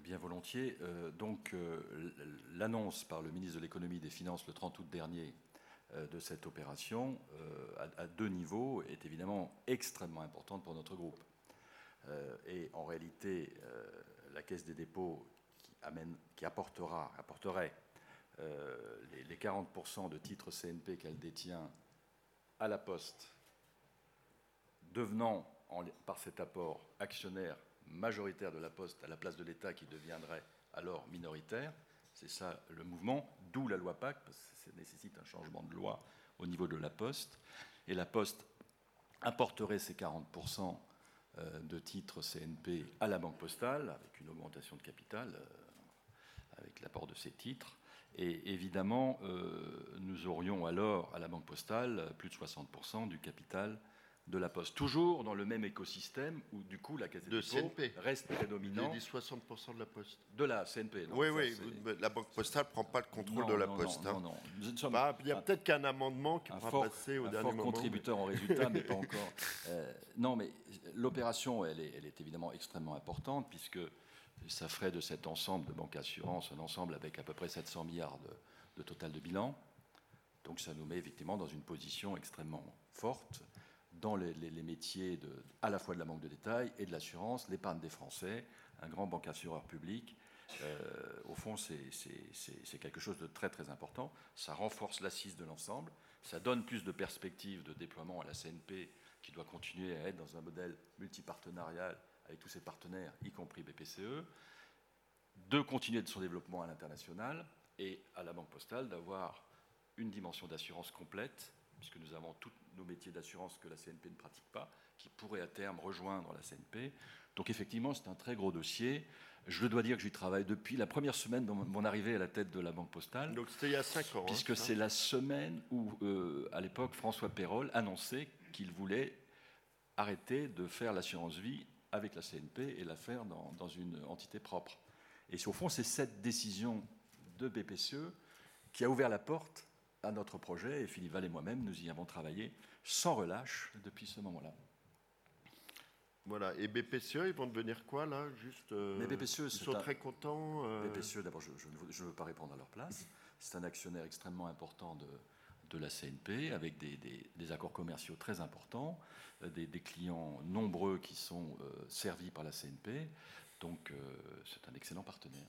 Bien volontiers. donc, l'annonce par le ministre de l'économie et des finances le 30 août dernier de cette opération à, deux niveaux est évidemment extrêmement importante pour notre groupe. Euh, et en réalité, euh, la Caisse des dépôts qui, apportera, apporterait euh, les, 40% de titres CNP qu'elle détient à la Poste, devenant par cet apport actionnaire majoritaire de la Poste à la place de l'État qui deviendrait alors minoritaire. C'est ça le mouvement, d'où la loi PAC, parce que ça nécessite un changement de loi au niveau de la Poste. Et la Poste apporterait ces 40% euh, de titres CNP à la Banque Postale, avec une augmentation de capital, euh, avec l'apport de ces titres. Et évidemment, euh, nous aurions alors à la Banque Postale plus de 60% du capital de la Poste. Toujours dans le même écosystème où, du coup, la Caisse de CNP. reste prédominante. dit 60% de la Poste. De la CNP. oui, oui. la Banque Postale ne prend pas le contrôle de la Poste. Non, non, non. Bah, il y a peut-être qu'un amendement qui pourra passer au dernier moment. Un contributeur en résultat, mais pas <laughs> encore. Euh, non, mais l'opération, elle est, elle est évidemment extrêmement importante puisque ça ferait de cet ensemble de banque assurance un ensemble avec à peu près 700 milliards de, de total de bilan. Donc ça nous met effectivement dans une position extrêmement forte dans les, métiers à la fois de la banque de détail et de l'assurance, l'épargne des Français, un grand banque assureur public. Euh, au fond, c'est quelque chose de très très important. Ça renforce l'assise de l'ensemble, ça donne plus de perspectives de déploiement à la CNP qui doit continuer à être dans un modèle multipartenarial avec tous ses partenaires, y compris BPCE, de continuer de son développement à l'international et à la Banque Postale d'avoir une dimension d'assurance complète, puisque nous avons tout, nos métiers d'assurance que la CNP ne pratique pas, qui pourraient à terme rejoindre la CNP. Donc effectivement, c'est un très gros dossier. Je dois dire que j'y travaille depuis la première semaine de mon arrivée à la tête de la Banque Postale. Donc c'était il y a cinq ans. hein, Puisque ça c'est la semaine où, euh, à l'époque, François Perrol annonçait qu'il voulait arrêter de faire l'assurance vie avec la CNP et la faire dans, dans une entité propre. Et au fond, c'est cette décision de BPCE qui a ouvert la porte à notre projet. Et Philippe Val et moi-même, nous y avons travaillé sans relâche depuis ce moment-là. Voilà. Et BPCE, ils vont devenir quoi là Juste. euh, Mais BPCE, ils sont un- très contents. euh, BPCE, d'abord, je, ne veux- pas répondre à leur place. C'est un actionnaire extrêmement important de, de la CNP, avec des, des- des accords commerciaux très importants, euh, des, des clients nombreux qui sont euh, servis par la CNP. Donc, euh, c'est un excellent partenaire.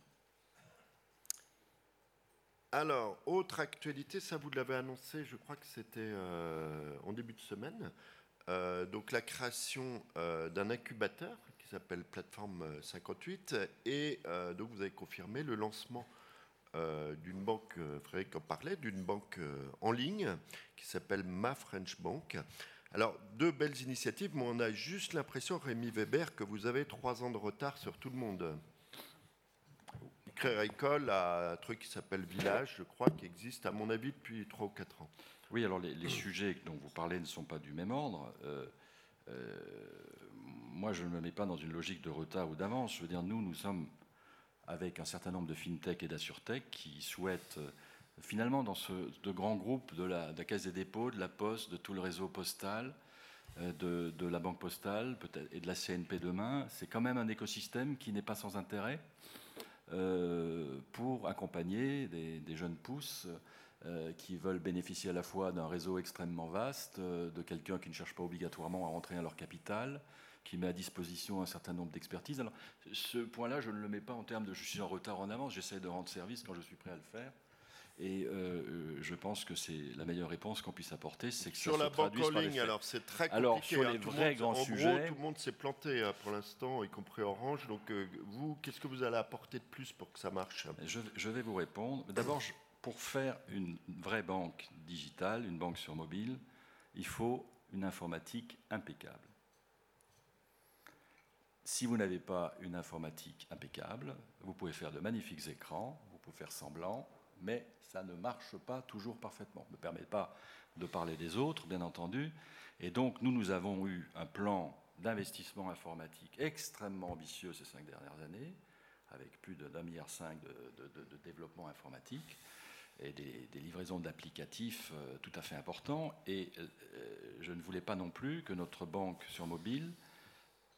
Alors, autre actualité, ça vous l'avez annoncé, je crois que c'était euh, en début de semaine. Euh, donc la création euh, d'un incubateur qui s'appelle Plateforme 58 et donc vous avez confirmé le lancement d'une banque, Frédéric en parlait, d'une banque en ligne qui s'appelle Ma French Bank. Alors deux belles initiatives, mais on a juste l'impression, Rémi Weber, que vous avez trois ans de retard sur tout le monde. Créer École a un truc qui s'appelle Village, je crois, qui existe à mon avis depuis trois ou quatre ans. Oui, alors les, sujets dont vous parlez ne sont pas du même ordre. Euh, euh, moi, je ne me mets pas dans une logique de retard ou d'avance. Je veux dire, nous, nous sommes avec un certain nombre de fintech et d'assurtech qui souhaitent, euh, finalement, dans ce de grands groupes de la, de la Caisse des dépôts, de la Poste, de tout le réseau postal, de, de la Banque postale et de la CNP demain, c'est quand même un écosystème qui n'est pas sans intérêt pour accompagner des, des jeunes pousses euh, qui veulent bénéficier à la fois d'un réseau extrêmement vaste, euh, de quelqu'un qui ne cherche pas obligatoirement à rentrer à leur capital, qui met à disposition un certain nombre d'expertises. Alors, ce point-là, je ne le mets pas en termes de je suis en retard en avance, j'essaie de rendre service quand je suis prêt à le faire. Et euh, euh, je pense que c'est la meilleure réponse qu'on puisse apporter, c'est que Sur ça la se banque en ligne, alors c'est très compliqué. Alors, sur hein, les le vrais monde- grands en sujets- gros, tout le monde s'est planté hein, pour l'instant, y compris Orange. Donc, euh, vous, qu'est-ce que vous allez apporter de plus pour que ça marche? Je, je vais vous répondre. D'abord, pour faire une vraie banque digitale, une banque sur mobile, il faut une informatique impeccable. Si vous n'avez pas une informatique impeccable, vous pouvez faire de magnifiques écrans, vous pouvez faire semblant, mais ça ne marche pas toujours parfaitement. Ne me permet pas de parler des autres, bien entendu. Et donc, nous, nous avons eu un plan d'investissement informatique extrêmement ambitieux ces cinq dernières années, avec plus d'un milliard cinq de, de- de- de développement informatique et des, des livraisons d'applicatifs euh, tout à fait importants. Et euh, je ne voulais pas non plus que notre banque sur mobile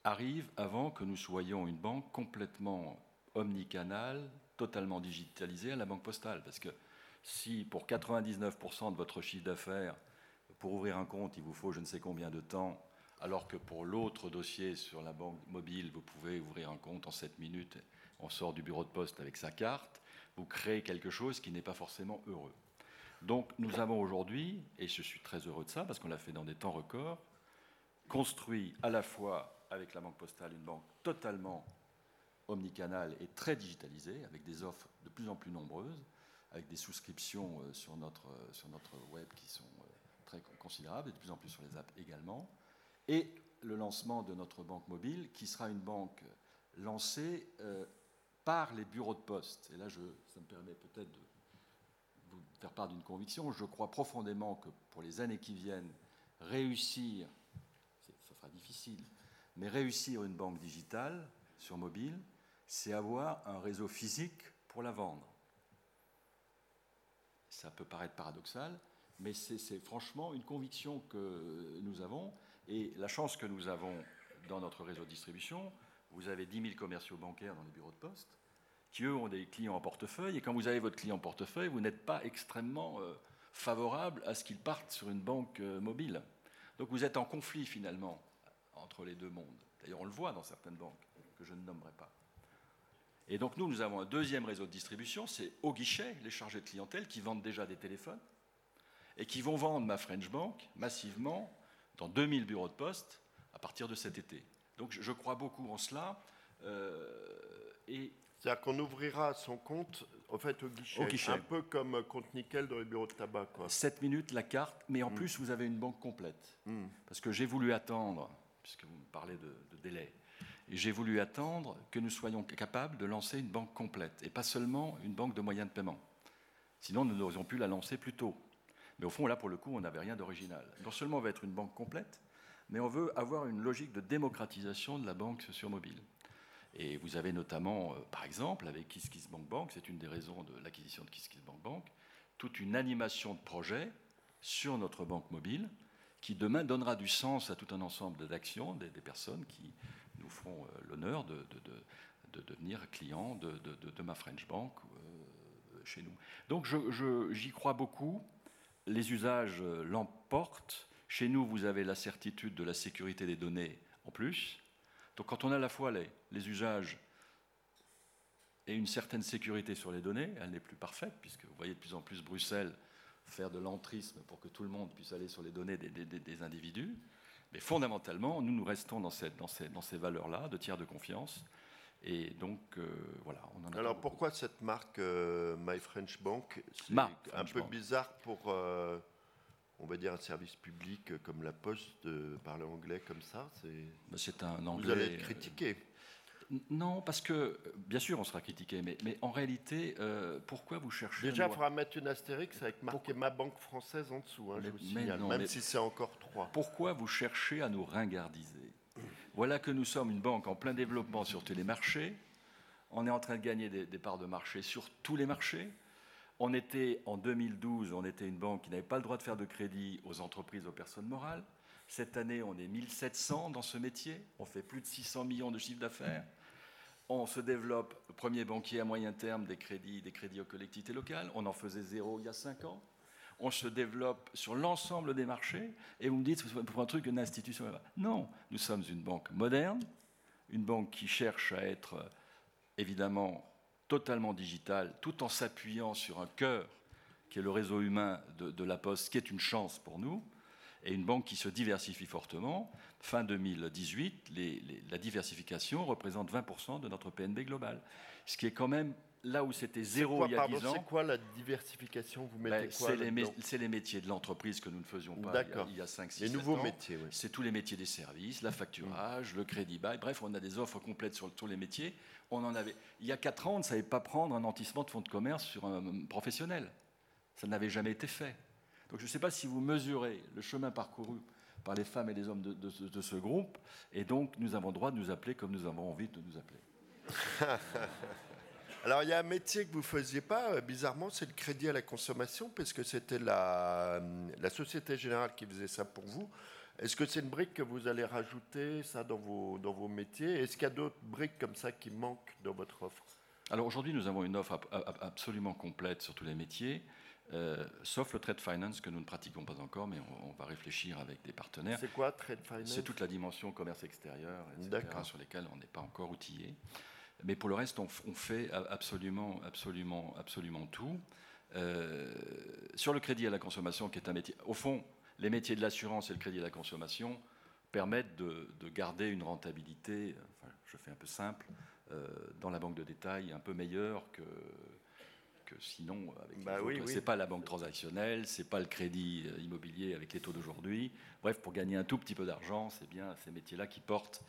arrive avant que nous soyons une banque complètement omnicanale, totalement digitalisée à la banque postale. Parce que si pour 99% de votre chiffre d'affaires, pour ouvrir un compte, il vous faut je ne sais combien de temps, alors que pour l'autre dossier sur la banque mobile, vous pouvez ouvrir un compte en 7 minutes, on sort du bureau de poste avec sa carte, vous créez quelque chose qui n'est pas forcément heureux. Donc nous avons aujourd'hui, et je suis très heureux de ça, parce qu'on l'a fait dans des temps records, construit à la fois avec la Banque Postale une banque totalement omnicanale et très digitalisée, avec des offres de plus en plus nombreuses, avec des souscriptions euh, sur notre, euh, sur notre web qui sont euh, très con- considérables, et de plus en plus sur les apps également, et le lancement de notre banque mobile, qui sera une banque lancée par les bureaux de poste. Et là, je, ça me permet peut-être de vous faire part d'une conviction. Je crois profondément que pour les années qui viennent, réussir, ça sera difficile, mais réussir une banque digitale sur mobile, c'est avoir un réseau physique pour la vendre. Ça peut paraître paradoxal, mais c'est franchement une conviction que nous avons. Et la chance que nous avons dans notre réseau de distribution, vous avez 10 000 commerciaux bancaires dans les bureaux de poste, qui eux ont des clients en portefeuille. Et quand vous avez votre client en portefeuille, vous n'êtes pas extrêmement euh, favorable à ce qu'il parte sur une banque euh, mobile. Donc vous êtes en conflit finalement entre les deux mondes. D'ailleurs, on le voit dans certaines banques que je ne nommerai pas. Et donc nous, nous avons un deuxième réseau de distribution, c'est au guichet, les chargés de clientèle qui vendent déjà des téléphones et qui vont vendre ma French Bank massivement dans 2000 bureaux de poste à partir de cet été. Donc je, crois beaucoup en cela. euh, et C'est-à-dire qu'on ouvrira son compte au fait au guichet, Au guichet. un peu comme compte nickel dans les bureaux de tabac. Quoi. 7 minutes la carte, mais Mm. en plus vous avez une banque complète. Parce que j'ai voulu attendre, puisque vous me parlez de, de délai, j'ai voulu attendre que nous soyons capables de lancer une banque complète, et pas seulement une banque de moyens de paiement. Sinon, nous n'aurions pu la lancer plus tôt. Mais au fond, là, pour le coup, on n'avait rien d'original. Non seulement on va être une banque complète, mais on veut avoir une logique de démocratisation de la banque sur mobile. Et vous avez notamment, euh, par exemple, avec KissKissBankBank, c'est une des raisons de l'acquisition de KissKissBankBank, toute une animation de projets sur notre banque mobile qui demain donnera du sens à tout un ensemble d'actions des personnes qui nous feront euh, l'honneur de, de- de- de devenir clients de, ma French Bank euh, chez nous. Donc je- je- j'y crois beaucoup. Les usages euh, l'emportent. Chez nous, vous avez la certitude de la sécurité des données en plus. Donc quand on a à la fois les, les usages et une certaine sécurité sur les données, elle n'est plus parfaite, puisque vous voyez de plus en plus Bruxelles faire de l'entrisme pour que tout le monde puisse aller sur les données des- des individus. Mais fondamentalement, nous, nous restons dans, cette- dans ces, dans ces valeurs-là, de tiers de confiance. Et donc, euh, voilà, on en a Alors pourquoi cette marque euh, My French Bank? C'est un French peu Bank. bizarre pour, euh, on va dire, un service public comme la Poste de parler anglais comme ça. C'est... Ben, C'est un anglais. Vous allez être critiqué. Non, parce que, bien sûr, on sera critiqué, mais, mais en réalité, euh, pourquoi vous cherchez à Déjà, il faudra mettre une astérix avec marqué ma banque française en dessous, hein, je Mais- vous mais signale, non, même si c'est encore trois. Pourquoi vous cherchez à nous ringardiser? Voilà que nous sommes une banque en plein développement sur tous les marchés. On est en train de gagner des, des parts de marché sur tous les marchés. On était, en 2012, on était une banque qui n'avait pas le droit de faire de crédit aux entreprises, aux personnes morales. Cette année, on est 1700 dans ce métier. On fait plus de 600 millions de chiffre d'affaires. On se développe, premier banquier à moyen terme des crédits, des crédits aux collectivités locales. On en faisait zéro il y a cinq ans. On se développe sur l'ensemble des marchés. Et vous me dites, pour un truc, une institution. Non, nous sommes une banque moderne, une banque qui cherche à être euh, évidemment totalement digitale, tout en s'appuyant sur un cœur qui est le réseau humain de, la Poste, qui est une chance pour nous, et une banque qui se diversifie fortement. Fin 2018, les- les- la diversification représente 20% de notre PNB global, ce qui est quand même là où c'était zéro Quoi, il y a pardon, 10 ans. c'est quoi la diversification? Vous Ben, mettez quoi c'est les, métiers de l'entreprise que nous ne faisions pas il y a- D'accord. il y a 5 6 Les nouveaux métiers, oui. C'est tous les métiers des services, la facturage, le crédit bail. Bref, on a des offres complètes sur tous les métiers. On en avait. Il y a 4 ans, on ne savait pas prendre un nantissement de fonds de commerce sur un professionnel. Ça n'avait jamais été fait. Donc je ne sais pas si vous mesurez le chemin parcouru par les femmes et les hommes de, de ce- de ce groupe. Et donc, nous avons le droit de nous appeler comme nous avons envie de nous appeler. <laughs> Alors, il y a un métier que vous ne faisiez pas, euh, bizarrement, c'est le crédit à la consommation, parce que c'était la, euh, la Société Générale qui faisait ça pour vous. Est-ce que c'est une brique que vous allez rajouter, ça, dans vos, dans vos métiers? Est-ce qu'il y a d'autres briques comme ça qui manquent dans votre offre? Alors aujourd'hui, nous avons une offre ab- ab- absolument complète sur tous les métiers, euh, sauf le trade finance que nous ne pratiquons pas encore, mais on, on va réfléchir avec des partenaires. C'est quoi, Trade Finance? C'est toute la dimension commerce extérieur, etc., sur lesquelles on n'est pas encore outillé. Mais pour le reste, on, fait absolument, absolument, absolument tout. Euh, sur le crédit à la consommation, qui est un métier, au fond, les métiers de l'assurance et le crédit à la consommation permettent de, de garder une rentabilité, enfin, je fais un peu simple, euh, dans la banque de détail un peu meilleure que, que sinon avec les Bah oui, autres. oui. C'est pas la banque transactionnelle, c'est pas le crédit euh, immobilier avec les taux d'aujourd'hui. Bref, pour gagner un tout petit peu d'argent, c'est bien ces métiers-là qui portent,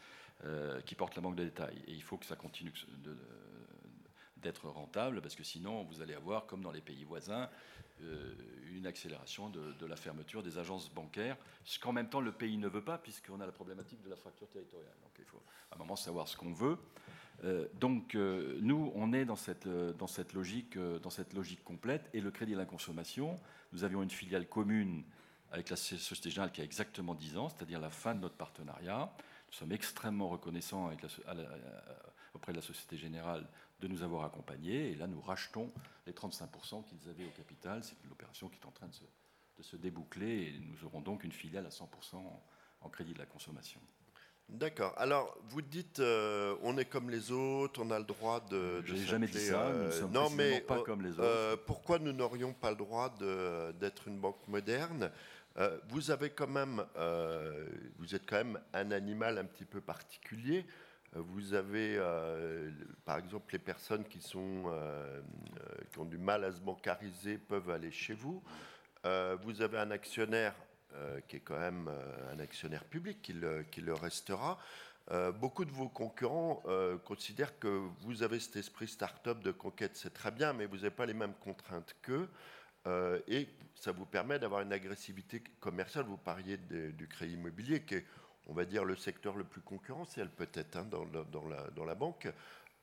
euh, qui portent la banque de détail. Et il faut que ça continue d'être rentable, parce que sinon, vous allez avoir, comme dans les pays voisins, euh, une accélération de, de la fermeture des agences bancaires, ce qu'en même temps le pays ne veut pas, puisqu'on a la problématique de la fracture territoriale. Donc il faut à un moment savoir ce qu'on veut. Euh, donc euh, nous, on est dans cette, euh, dans, cette logique, dans cette logique complète. Et le crédit à la consommation, nous avions une filiale commune avec la Société Générale qui a exactement 10 ans, c'est-à-dire la fin de notre partenariat. Nous sommes extrêmement reconnaissants auprès de la Société Générale de nous avoir accompagnés. Et là, nous rachetons les 35% qu'ils avaient au capital. C'est une opération qui est en train de se, de se déboucler. Et nous aurons donc une filiale à 100% en, en crédit de la consommation. D'accord. Alors, vous dites, euh, on est comme les autres, on a le droit de. de J'ai jamais dit ça, nous ne sommes non, mais pas euh, comme les autres. euh, pourquoi nous n'aurions pas le droit d'être une banque moderne? Euh, Vous avez quand même, euh, vous êtes quand même un animal un petit peu particulier. Vous avez, par exemple, les personnes qui, sont, qui ont du mal à se bancariser peuvent aller chez vous. vous avez un actionnaire qui est quand même un actionnaire public, qui le restera. Euh, beaucoup de vos concurrents euh, considèrent que vous avez cet esprit start-up de conquête, c'est très bien, mais vous n'avez pas les mêmes contraintes qu'eux. Euh, et ça vous permet d'avoir une agressivité commerciale. Vous parliez du crédit immobilier, qui est, on va dire, le secteur le plus concurrentiel peut-être hein, dans, dans, la, banque.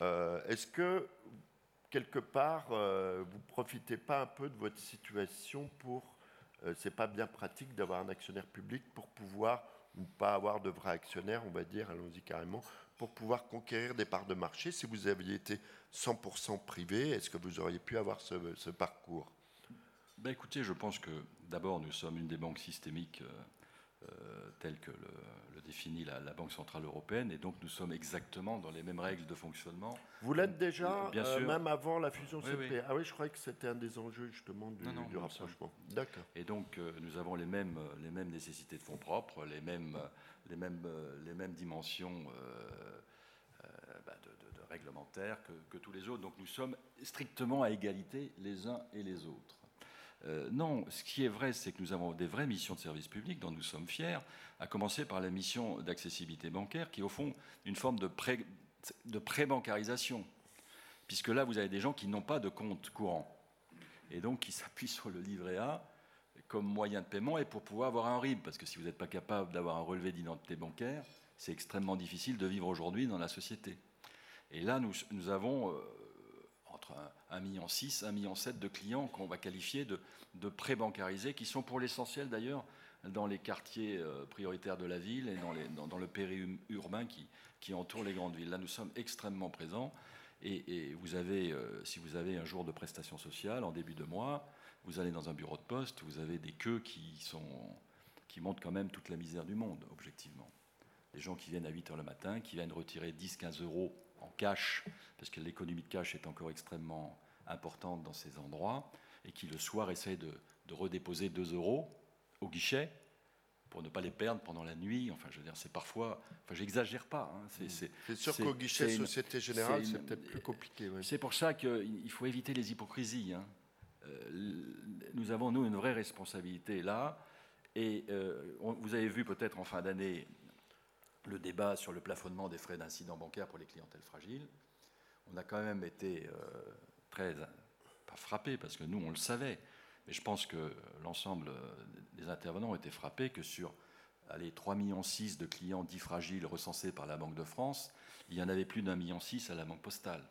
Est-ce que, quelque part, vous ne profitez pas un peu de votre situation pour... c'est pas bien pratique d'avoir un actionnaire public pour pouvoir ne pas avoir de vrais actionnaires, on va dire, allons-y carrément, pour pouvoir conquérir des parts de marché. Si vous aviez été 100% privé, est-ce que vous auriez pu avoir ce, parcours? Ben Écoutez, je pense que d'abord, nous sommes une des banques systémiques euh, euh, telles que le, définit la, Banque Centrale Européenne, et donc nous sommes exactement dans les mêmes règles de fonctionnement. Vous l'êtes déjà, Bien euh, sûr. même avant la fusion CP Ah oui, je croyais que c'était un des enjeux justement du, du rapprochement. D'accord. Et donc nous avons les mêmes, les mêmes nécessités de fonds propres, les mêmes, les mêmes, les mêmes dimensions bah, de, réglementaires que, que tous les autres. Donc nous sommes strictement à égalité les uns et les autres. Euh, non, ce qui est vrai, c'est que nous avons des vraies missions de service public dont nous sommes fiers, à commencer par la mission d'accessibilité bancaire, qui est au fond une forme de, pré, de pré-bancarisation. Puisque là, vous avez des gens qui n'ont pas de compte courant, et donc qui <laughs> s'appuient sur le livret A comme moyen de paiement et pour pouvoir avoir un RIB, parce que si vous n'êtes pas capable d'avoir un relevé d'identité bancaire, c'est extrêmement difficile de vivre aujourd'hui dans la société. Et là, nous, nous avons euh, entre 1,6 million, 1,7 million de clients qu'on va qualifier de, de pré-bancarisés, qui sont pour l'essentiel d'ailleurs dans les quartiers euh, prioritaires de la ville et dans, les, le périurbain qui, qui entoure les grandes villes. Là, nous sommes extrêmement présents. Et, vous avez, euh, si vous avez un jour de prestation sociale en début de mois, vous allez dans un bureau de poste, vous avez des queues qui, sont, montrent quand même toute la misère du monde, objectivement. Des gens qui viennent à 8 h le matin, qui viennent retirer 10-15 euros cash, parce que l'économie de cash est encore extrêmement importante dans ces endroits, et qui le soir essayent de, redéposer 2 euros au guichet pour ne pas les perdre pendant la nuit. Enfin, je veux dire, c'est parfois. Enfin, j'exagère pas. Hein. c'est sûr qu'au guichet Société Générale, c'est peut-être plus compliqué. C'est pour ça qu'il faut éviter les hypocrisies. Hein. Euh, nous avons, nous, une vraie responsabilité là. Et euh, vous avez vu peut-être en fin d'année le débat sur le plafonnement des frais d'incident bancaire pour les clientèles fragiles. On a quand même été euh, très, pas frappé parce que nous on le savait, mais je pense que l'ensemble des intervenants ont été frappés que sur allez, 3,6 millions de clients dits fragiles recensés par la Banque de France, il y en avait plus d'un million six à la Banque postale.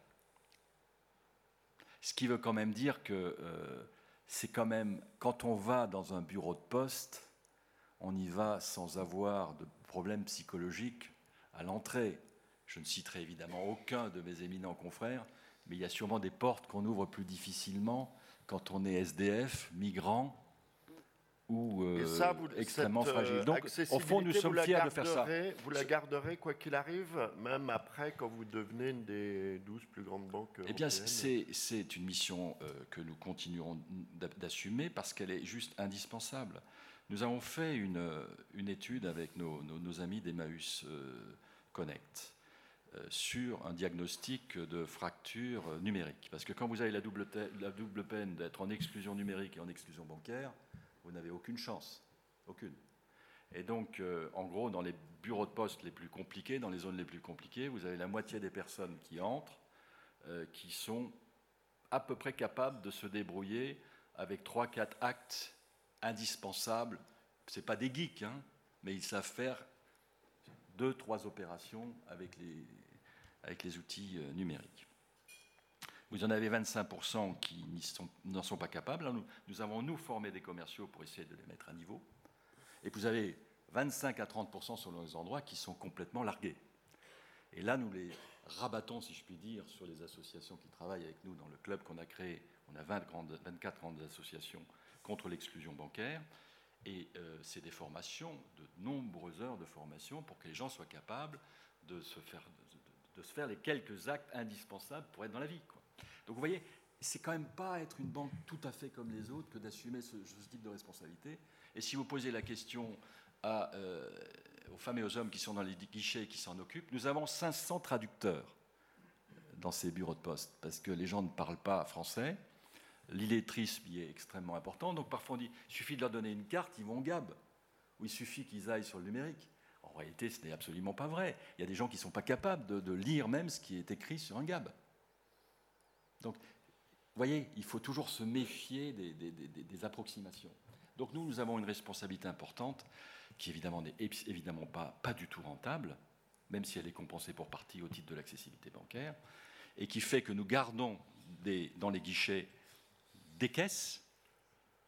Ce qui veut quand même dire que euh, c'est quand même, quand on va dans un bureau de poste, on y va sans avoir de problème psychologique à l'entrée. Je ne citerai évidemment aucun de mes éminents confrères, mais il y a sûrement des portes qu'on ouvre plus difficilement quand on est SDF, migrant ou euh, extrêmement euh, fragile. Donc, au fond, nous sommes fiers de faire ça. Vous la garderez quoi qu'il arrive, même après, quand vous devenez une des 12 plus grandes banques Eh bien, c'est une mission euh, que nous continuerons d'assumer parce qu'elle est juste indispensable. Nous avons fait une, une étude avec nos, amis d'Emmaüs euh, Connect euh, sur un diagnostic de fracture numérique. Parce que quand vous avez la double, peine d'être en exclusion numérique et en exclusion bancaire, vous n'avez aucune chance. Aucune. Et donc, euh, en gros, dans les bureaux de poste les plus compliqués, dans les zones les plus compliquées, vous avez la moitié des personnes qui entrent qui sont à peu près capables de se débrouiller avec 3-4 actes indispensables. Ce pas des geeks, hein, mais ils savent faire deux, trois opérations avec les, outils euh, numériques. Vous en avez 25% qui n'en sont, pas capables. Nous, avons, nous, formé des commerciaux pour essayer de les mettre à niveau. Et vous avez 25 à 30% selon les endroits qui sont complètement largués. Et là, nous les rabattons, si je puis dire, sur les associations qui travaillent avec nous dans le club qu'on a créé. On a 20 grandes, 24 grandes associations contre l'exclusion bancaire. Et euh, c'est des formations, de nombreuses heures de formation pour que les gens soient capables de se faire, les quelques actes indispensables pour être dans la vie. Donc vous voyez, c'est quand même pas être une banque tout à fait comme les autres que d'assumer ce, type de responsabilité. Et si vous posez la question euh, aux femmes et aux hommes qui sont dans les guichets et qui s'en occupent. Nous avons 500 traducteurs dans ces bureaux de poste, parce que les gens ne parlent pas français. L'illettrisme y est extrêmement important. Donc parfois on dit, il suffit de leur donner une carte, ils vont GAB. Ou il suffit qu'ils aillent sur le numérique. En réalité, ce n'est absolument pas vrai. Il y a des gens qui ne sont pas capables de, lire même ce qui est écrit sur un GAB. Donc, vous voyez, il faut toujours se méfier des, des approximations. Donc nous, nous avons une responsabilité importante qui évidemment n'est évidemment pas, pas du tout rentable, même si elle est compensée pour partie au titre de l'accessibilité bancaire, et qui fait que nous gardons des, dans les guichets des caisses,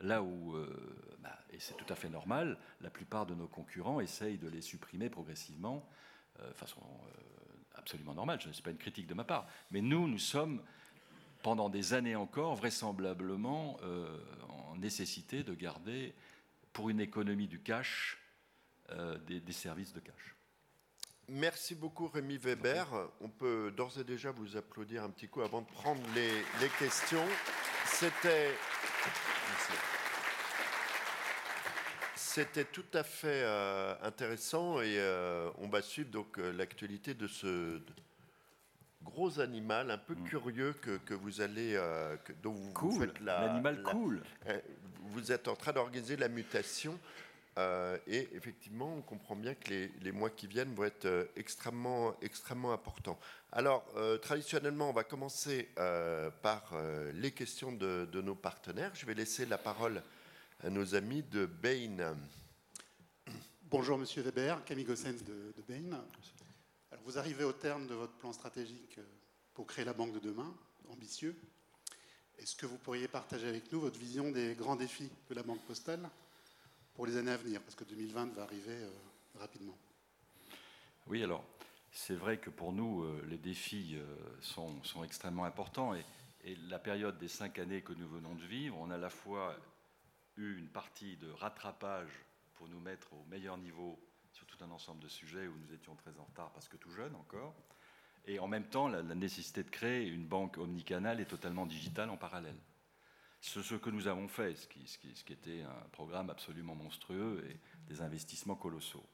là où, euh, bah, et c'est tout à fait normal, la plupart de nos concurrents essayent de les supprimer progressivement, euh, façon euh, absolument normale, ce n'est pas une critique de ma part, mais nous, nous sommes pendant des années encore vraisemblablement en nécessité de garder, pour une économie du cash, des, des, services de cash. Merci beaucoup Rémi Weber. On peut d'ores et déjà vous applaudir un petit coup avant de prendre les, les questions. C'était... C'était tout à fait euh, intéressant et euh, on va suivre donc euh, l'actualité de ce gros animal un peu mmh. curieux que, que, vous allez que, dont vous, cool. vous faites la l'animal cool. Vous êtes en train d'organiser la mutation euh, et effectivement, on comprend bien que les, mois qui viennent vont être euh, extrêmement, extrêmement importants. Alors, euh, traditionnellement, on va commencer par les questions de, de, nos partenaires. Je vais laisser la parole à nos amis de Bain. Bonjour, Monsieur Weber, Camille Gossens de, de Bain. Alors, vous arrivez au terme de votre plan stratégique pour créer la banque de demain, ambitieux. Est-ce que vous pourriez partager avec nous votre vision des grands défis de la banque postale? Pour les années à venir, parce que 2020 va arriver euh, rapidement. Oui, alors, c'est vrai que pour nous, euh, les défis euh, sont, extrêmement importants. Et, la période des cinq années que nous venons de vivre, on a à la fois eu une partie de rattrapage pour nous mettre au meilleur niveau sur tout un ensemble de sujets où nous étions très en retard parce que tout jeune encore. Et en même temps, la nécessité de créer une banque omnicanale et totalement digitale en parallèle ce, ce, que nous avons fait, ce qui, était un programme absolument monstrueux et des investissements colossaux.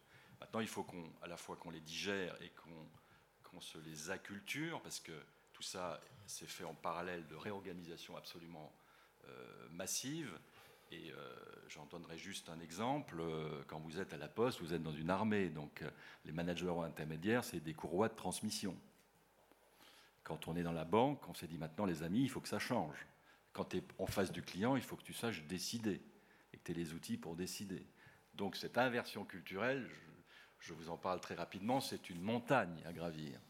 Maintenant, il faut qu'on, à la fois qu'on les digère et qu'on, qu'on se les acculture, parce que tout ça s'est fait en parallèle de réorganisation absolument euh, massive. Et euh, j'en donnerai juste un exemple. Quand vous êtes à la poste, vous êtes dans une armée, donc euh, les managers intermédiaires, c'est des courroies de transmission. Quand on est dans la banque, on s'est dit maintenant, les amis, il faut que ça change quand tu es en face du client, il faut que tu saches décider et que tu aies les outils pour décider. Donc cette inversion culturelle, je, vous en parle très rapidement, c'est une montagne à gravir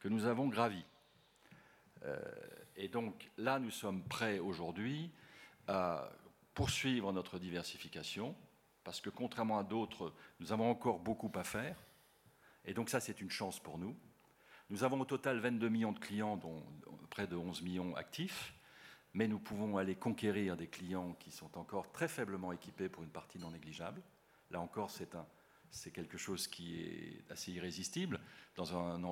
que nous avons gravie. Euh, et donc là, nous sommes prêts aujourd'hui à poursuivre notre diversification, parce que contrairement à d'autres, nous avons encore beaucoup à faire. Et donc ça, c'est une chance pour nous. Nous avons au total 22 millions de clients, dont près de 11 millions actifs mais nous pouvons aller conquérir des clients qui sont encore très faiblement équipés pour une partie non négligeable. Là encore, c'est quelque chose qui est assez irrésistible dans un,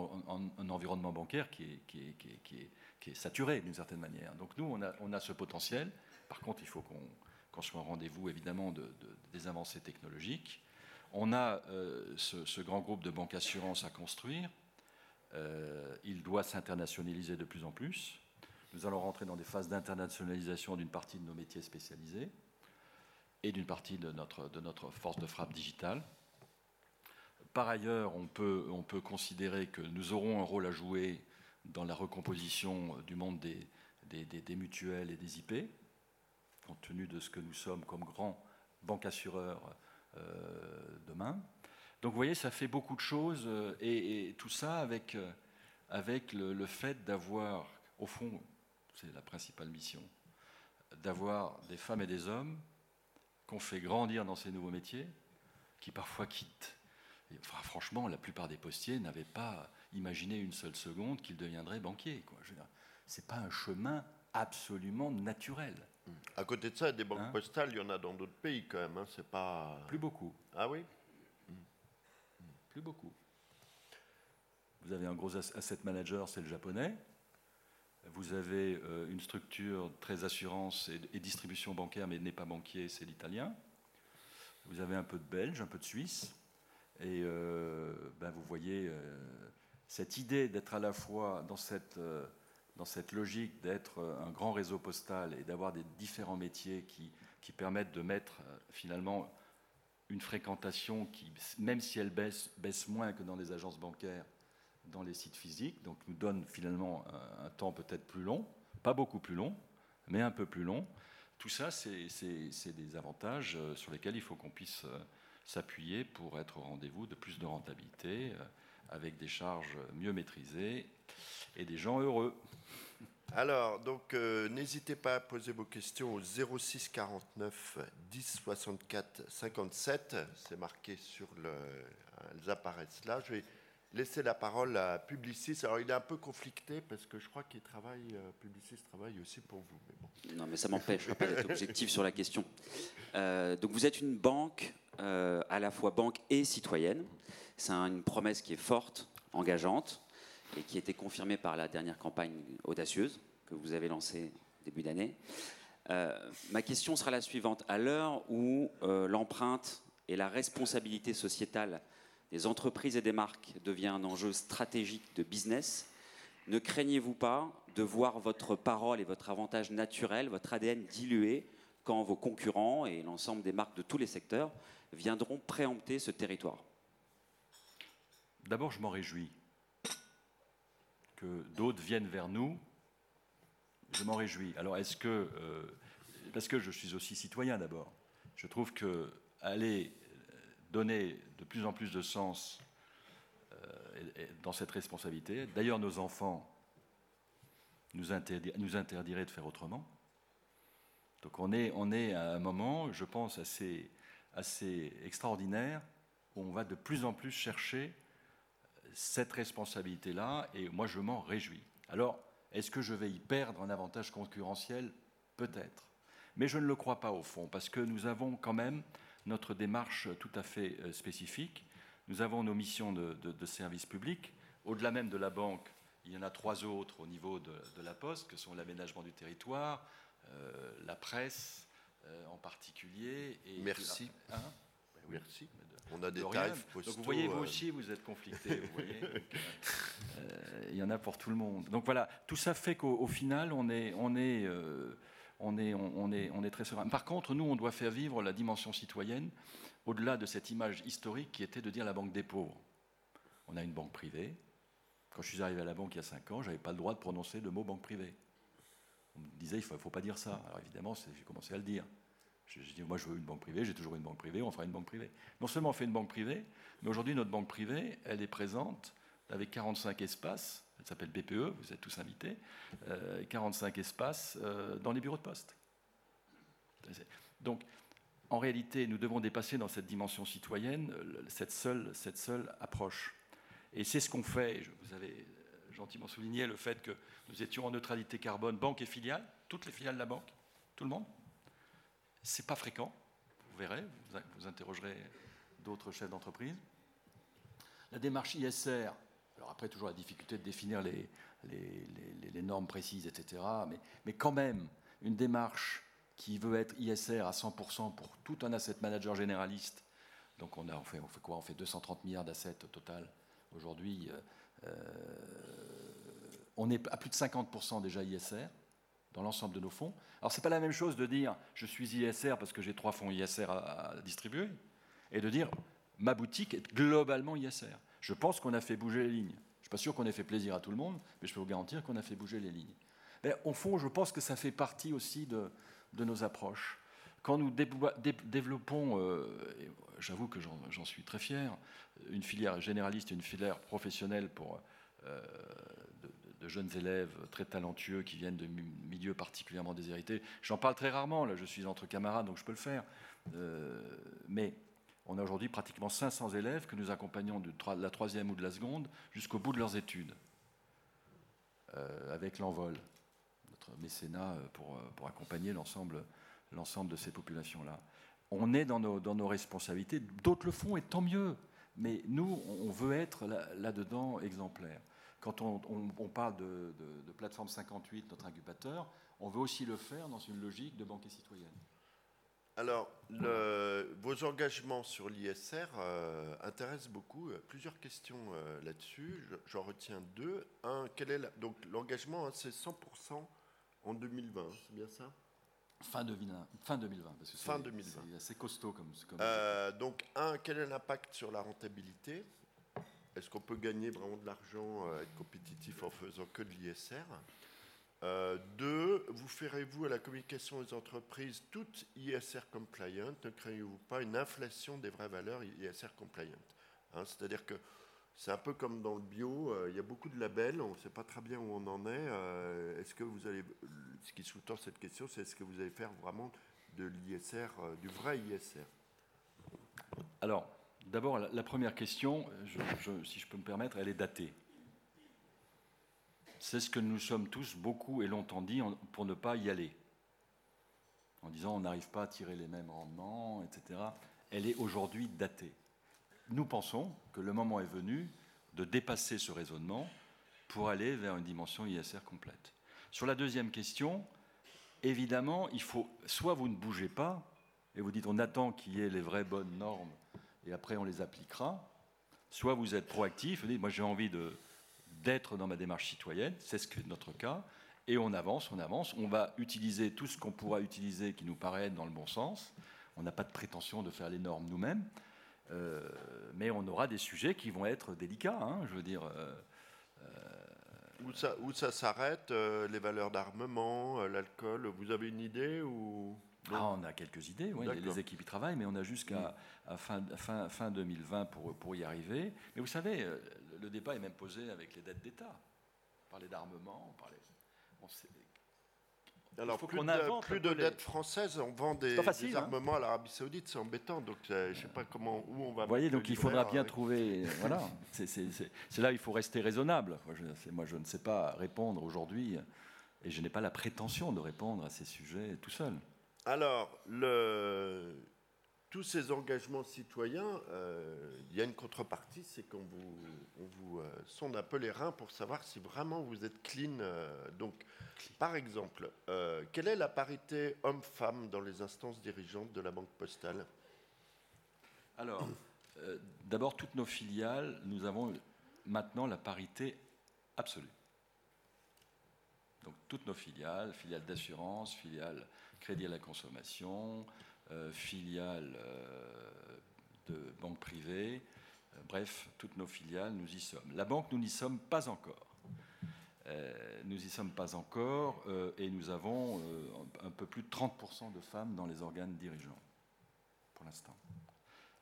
environnement bancaire qui est, saturé d'une certaine manière. Donc nous, on a, ce potentiel. Par contre, il faut qu'on, soit au rendez-vous, évidemment, de, de, des avancées technologiques. On a euh, ce, ce, grand groupe de banques assurances à construire. Euh, il doit s'internationaliser de plus en plus. Nous allons rentrer dans des phases d'internationalisation d'une partie de nos métiers spécialisés et d'une partie de notre, de notre force de frappe digitale. Par ailleurs, on peut, on peut considérer que nous aurons un rôle à jouer dans la recomposition du monde des, des, mutuelles et des IP, compte tenu de ce que nous sommes comme grands banques assureurs euh, demain. Donc vous voyez, ça fait beaucoup de choses euh, et, tout ça avec, euh, avec le fait d'avoir, au fond, c'est la principale mission, d'avoir des femmes et des hommes qu'on fait grandir dans ces nouveaux métiers, qui parfois quittent. Et, enfin, franchement, la plupart des postiers n'avaient pas imaginé une seule seconde qu'ils deviendraient banquiers. Ce n'est pas un chemin absolument naturel. À côté de ça, des banques hein postales, il y en a dans d'autres pays quand même. Hein, c'est pas plus beaucoup. Ah oui? Plus beaucoup. Vous avez un gros asset manager, c'est le japonais. Vous avez euh, une structure très assurance et, distribution bancaire, mais n'est pas banquier, c'est l'italien. Vous avez un peu de belge, un peu de suisse. Et euh, ben, vous voyez euh, cette idée d'être à la fois dans cette, dans cette logique d'être un grand réseau postal et d'avoir des différents métiers qui, qui permettent de mettre finalement une fréquentation qui, même si elle baisse, baisse moins que dans les agences bancaires, dans les sites physiques, donc nous donne finalement un, temps peut-être plus long, pas beaucoup plus long, mais un peu plus long. Tout ça, c'est des avantages sur lesquels il faut qu'on puisse s'appuyer pour être au rendez-vous de plus de rentabilité, euh, avec des charges mieux maîtrisées et des gens heureux. Alors, donc, euh, n'hésitez pas à poser vos questions au 06 49 10 64 57. C'est marqué sur le. Elles apparaissent là. Je vais laisser la parole à Publicis. Alors, il est un peu conflicté parce que je crois qu'il travaille. Euh, Publicis travaille aussi pour vous. Mais. Non, mais ça m'empêche pas d'être objectif sur la question. donc, vous êtes une banque euh, à la fois banque et citoyenne. C'est une promesse qui est forte, engageante, et qui a été confirmée par la dernière campagne audacieuse que vous avez lancée début d'année. Euh, ma question sera la suivante. À l'heure où euh, l'empreinte et la responsabilité sociétale des entreprises et des marques devient un enjeu stratégique de business, ne craignez-vous pas de voir votre parole et votre avantage naturel, votre ADN dilué quand vos concurrents et l'ensemble des marques de tous les secteurs viendront préempter ce territoire? D'abord, je m'en réjouis que d'autres viennent vers nous. Je m'en réjouis. Alors, est-ce que. Euh, parce que je suis aussi citoyen d'abord. Je trouve que aller donner de plus en plus de sens euh, dans cette responsabilité, d'ailleurs, nos enfants nous, interdiraient de faire autrement. Donc, on est, on est à un moment, je pense, assez assez extraordinaire où on va de plus en plus chercher cette responsabilité-là, et moi je m'en réjouis. Alors, est-ce que je vais y perdre un avantage concurrentiel? Peut-être. Mais je ne le crois pas au fond, parce que nous avons quand même notre démarche tout à fait euh, spécifique. Nous avons nos missions de, service public. Au-delà même de la banque, il y en a trois autres au niveau de, la Poste, que sont l'aménagement du territoire, euh, la presse, euh, en particulier. Et Merci. Hein ben Merci. On a des tarifs postaux. Donc vous voyez, vous aussi, vous êtes conflicté. <laughs> Vous voyez euh, il y en a pour tout le monde. Donc voilà, tout ça fait qu'au final, on est, on est, on est, très serein. Par contre, nous, on doit faire vivre la dimension citoyenne au-delà de cette image historique qui était de dire la banque des pauvres. On a une banque privée. Quand je suis arrivé à la banque il y a 5 ans, je n'avais pas le droit de prononcer le mot banque privée. On me disait, il ne faut, pas dire ça. Alors évidemment, j'ai commencé à le dire. J'ai dit, moi je veux une banque privée, j'ai toujours une banque privée, on fera une banque privée. Non seulement on fait une banque privée, mais aujourd'hui notre banque privée, elle est présente avec 45 espaces, elle s'appelle BPE, vous êtes tous invités, 45 euh, espaces euh, dans les bureaux de poste. Donc, en réalité, nous devons dépasser dans cette dimension citoyenne cette seule, cette seule approche. Et c'est ce qu'on fait. Vous avez gentiment souligné le fait que nous étions en neutralité carbone, banque et filiale, toutes les filiales de la banque, tout le monde. C'est pas fréquent, vous verrez, vous, interrogerez d'autres chefs d'entreprise. La démarche ISR, après toujours la difficulté de définir les, normes précises, etc. Mais, quand même, une démarche qui veut être ISR à 100% pour tout un asset manager généraliste. Donc on fait quoi? On fait 230 milliards d'assets au total aujourd'hui. Euh, euh, on est à plus de 50% déjà ISR dans l'ensemble de nos fonds. Alors, ce n'est pas la même chose de dire je suis ISR parce que j'ai trois fonds ISR à, distribuer, et de dire ma boutique est globalement ISR. Je pense qu'on a fait bouger les lignes. Je ne suis pas sûr qu'on ait fait plaisir à tout le monde, mais je peux vous garantir qu'on a fait bouger les lignes. Mais au fond, je pense que ça fait partie aussi de, nos approches. Quand nous développons, euh, j'avoue que j'en suis très fier, une filière généraliste une filière professionnelle pour euh, de, jeunes élèves très talentueux qui viennent de milieux particulièrement déshérités. J'en parle très rarement, là je suis entre camarades donc je peux le faire. Euh, mais on a aujourd'hui pratiquement 500 élèves que nous accompagnons de la troisième ou de la seconde jusqu'au bout de leurs études, euh, avec l'envol, notre mécénat pour, pour accompagner l'ensemble de ces populations-là. On est dans nos, responsabilités, d'autres le font et tant mieux. Mais nous, on veut être là-dedans exemplaire. Quand on, parle de, plateforme 58, notre incubateur, on veut aussi le faire dans une logique de banque citoyenne. Alors, le- vos engagements sur l'ISR euh, intéressent beaucoup. Euh, Plusieurs questions euh, là-dessus. Je- J'en retiens deux. Un, quel est la- donc l'engagement, hein, c'est 100% en 2020, c'est bien ça? Fin 2020, fin 2020 parce que Fin c'est- 2020. c'est assez costaud comme. comme Euh, Donc, un, quel est l'impact sur la rentabilité? Est-ce qu'on peut gagner vraiment de l'argent, être compétitif en faisant que de l'ISR? Euh, Deux, vous ferez-vous à la communication des entreprises toutes ISR compliant Ne créez-vous pas une inflation des vraies valeurs ISR compliant Hein, C'est-à-dire que c'est un peu comme dans le bio, euh, il y a beaucoup de labels, on ne sait pas très bien où on en est. euh, est-ce que vous allez, ce qui sous-tend cette question, c'est est-ce que vous allez faire vraiment de l'ISR, du vrai ISR Alors, d'abord, la, première question, si je peux me permettre, elle est datée. C'est ce que nous sommes tous beaucoup et longtemps dit pour ne pas y aller. En disant on n'arrive pas à tirer les mêmes rendements, etc. Elle est aujourd'hui datée. Nous pensons que le moment est venu de dépasser ce raisonnement pour aller vers une dimension ISR complète. Sur la deuxième question, évidemment, il faut soit vous ne bougez pas et vous dites on attend qu'il y ait les vraies bonnes normes et après on les appliquera, soit vous êtes proactif, vous dites moi j'ai envie de d'être dans ma démarche citoyenne, c'est ce qui est notre cas, et on avance, on avance, on va utiliser tout ce qu'on pourra utiliser qui nous paraît être dans le bon sens. On n'a pas de prétention de faire les normes nous-mêmes, euh, mais on aura des sujets qui vont être délicats. hein, je veux dire, euh, Où ça, où ça s'arrête, euh, les valeurs d'armement, euh, l'alcool, vous avez une idée ou Ah, on a quelques idées, oui, les, équipes y travaillent, mais on a jusqu'à à fin, fin, fin 2020 pour, pour y arriver. Mais vous savez, euh, le débat est même posé avec les dettes d'État. On parlait d'armement, on parlait. on sait- Alors, faut plus, de, plus dettes françaises, on vend des, pas facile, des hein. armements à l'Arabie Saoudite, c'est embêtant. Donc, euh, je ne sais pas comment, où on va. Vous voyez, donc il faudra bien euh, trouver. <laughs> Voilà, c'est là il faut rester raisonnable. Moi je, moi, je ne sais pas répondre aujourd'hui, et je n'ai pas la prétention de répondre à ces sujets tout seul. Alors, le- tous ces engagements citoyens, euh, il y a une contrepartie, c'est qu'on vous, euh, sonde un peu les reins pour savoir si vraiment vous êtes clean. euh, donc, par exemple, quelle est la parité homme-femme dans les instances dirigeantes de la Banque Postale? Alors, d'abord, toutes nos filiales, nous avons maintenant la parité absolue. Donc, toutes nos filiales, filiales d'assurance, filiales crédit à la consommation, euh, filiales euh, de banques privées, euh, bref, toutes nos filiales, nous y sommes. La banque, nous n'y sommes pas encore. Nous n'y sommes pas encore et nous avons un peu plus de 30% de femmes dans les organes dirigeants, pour l'instant.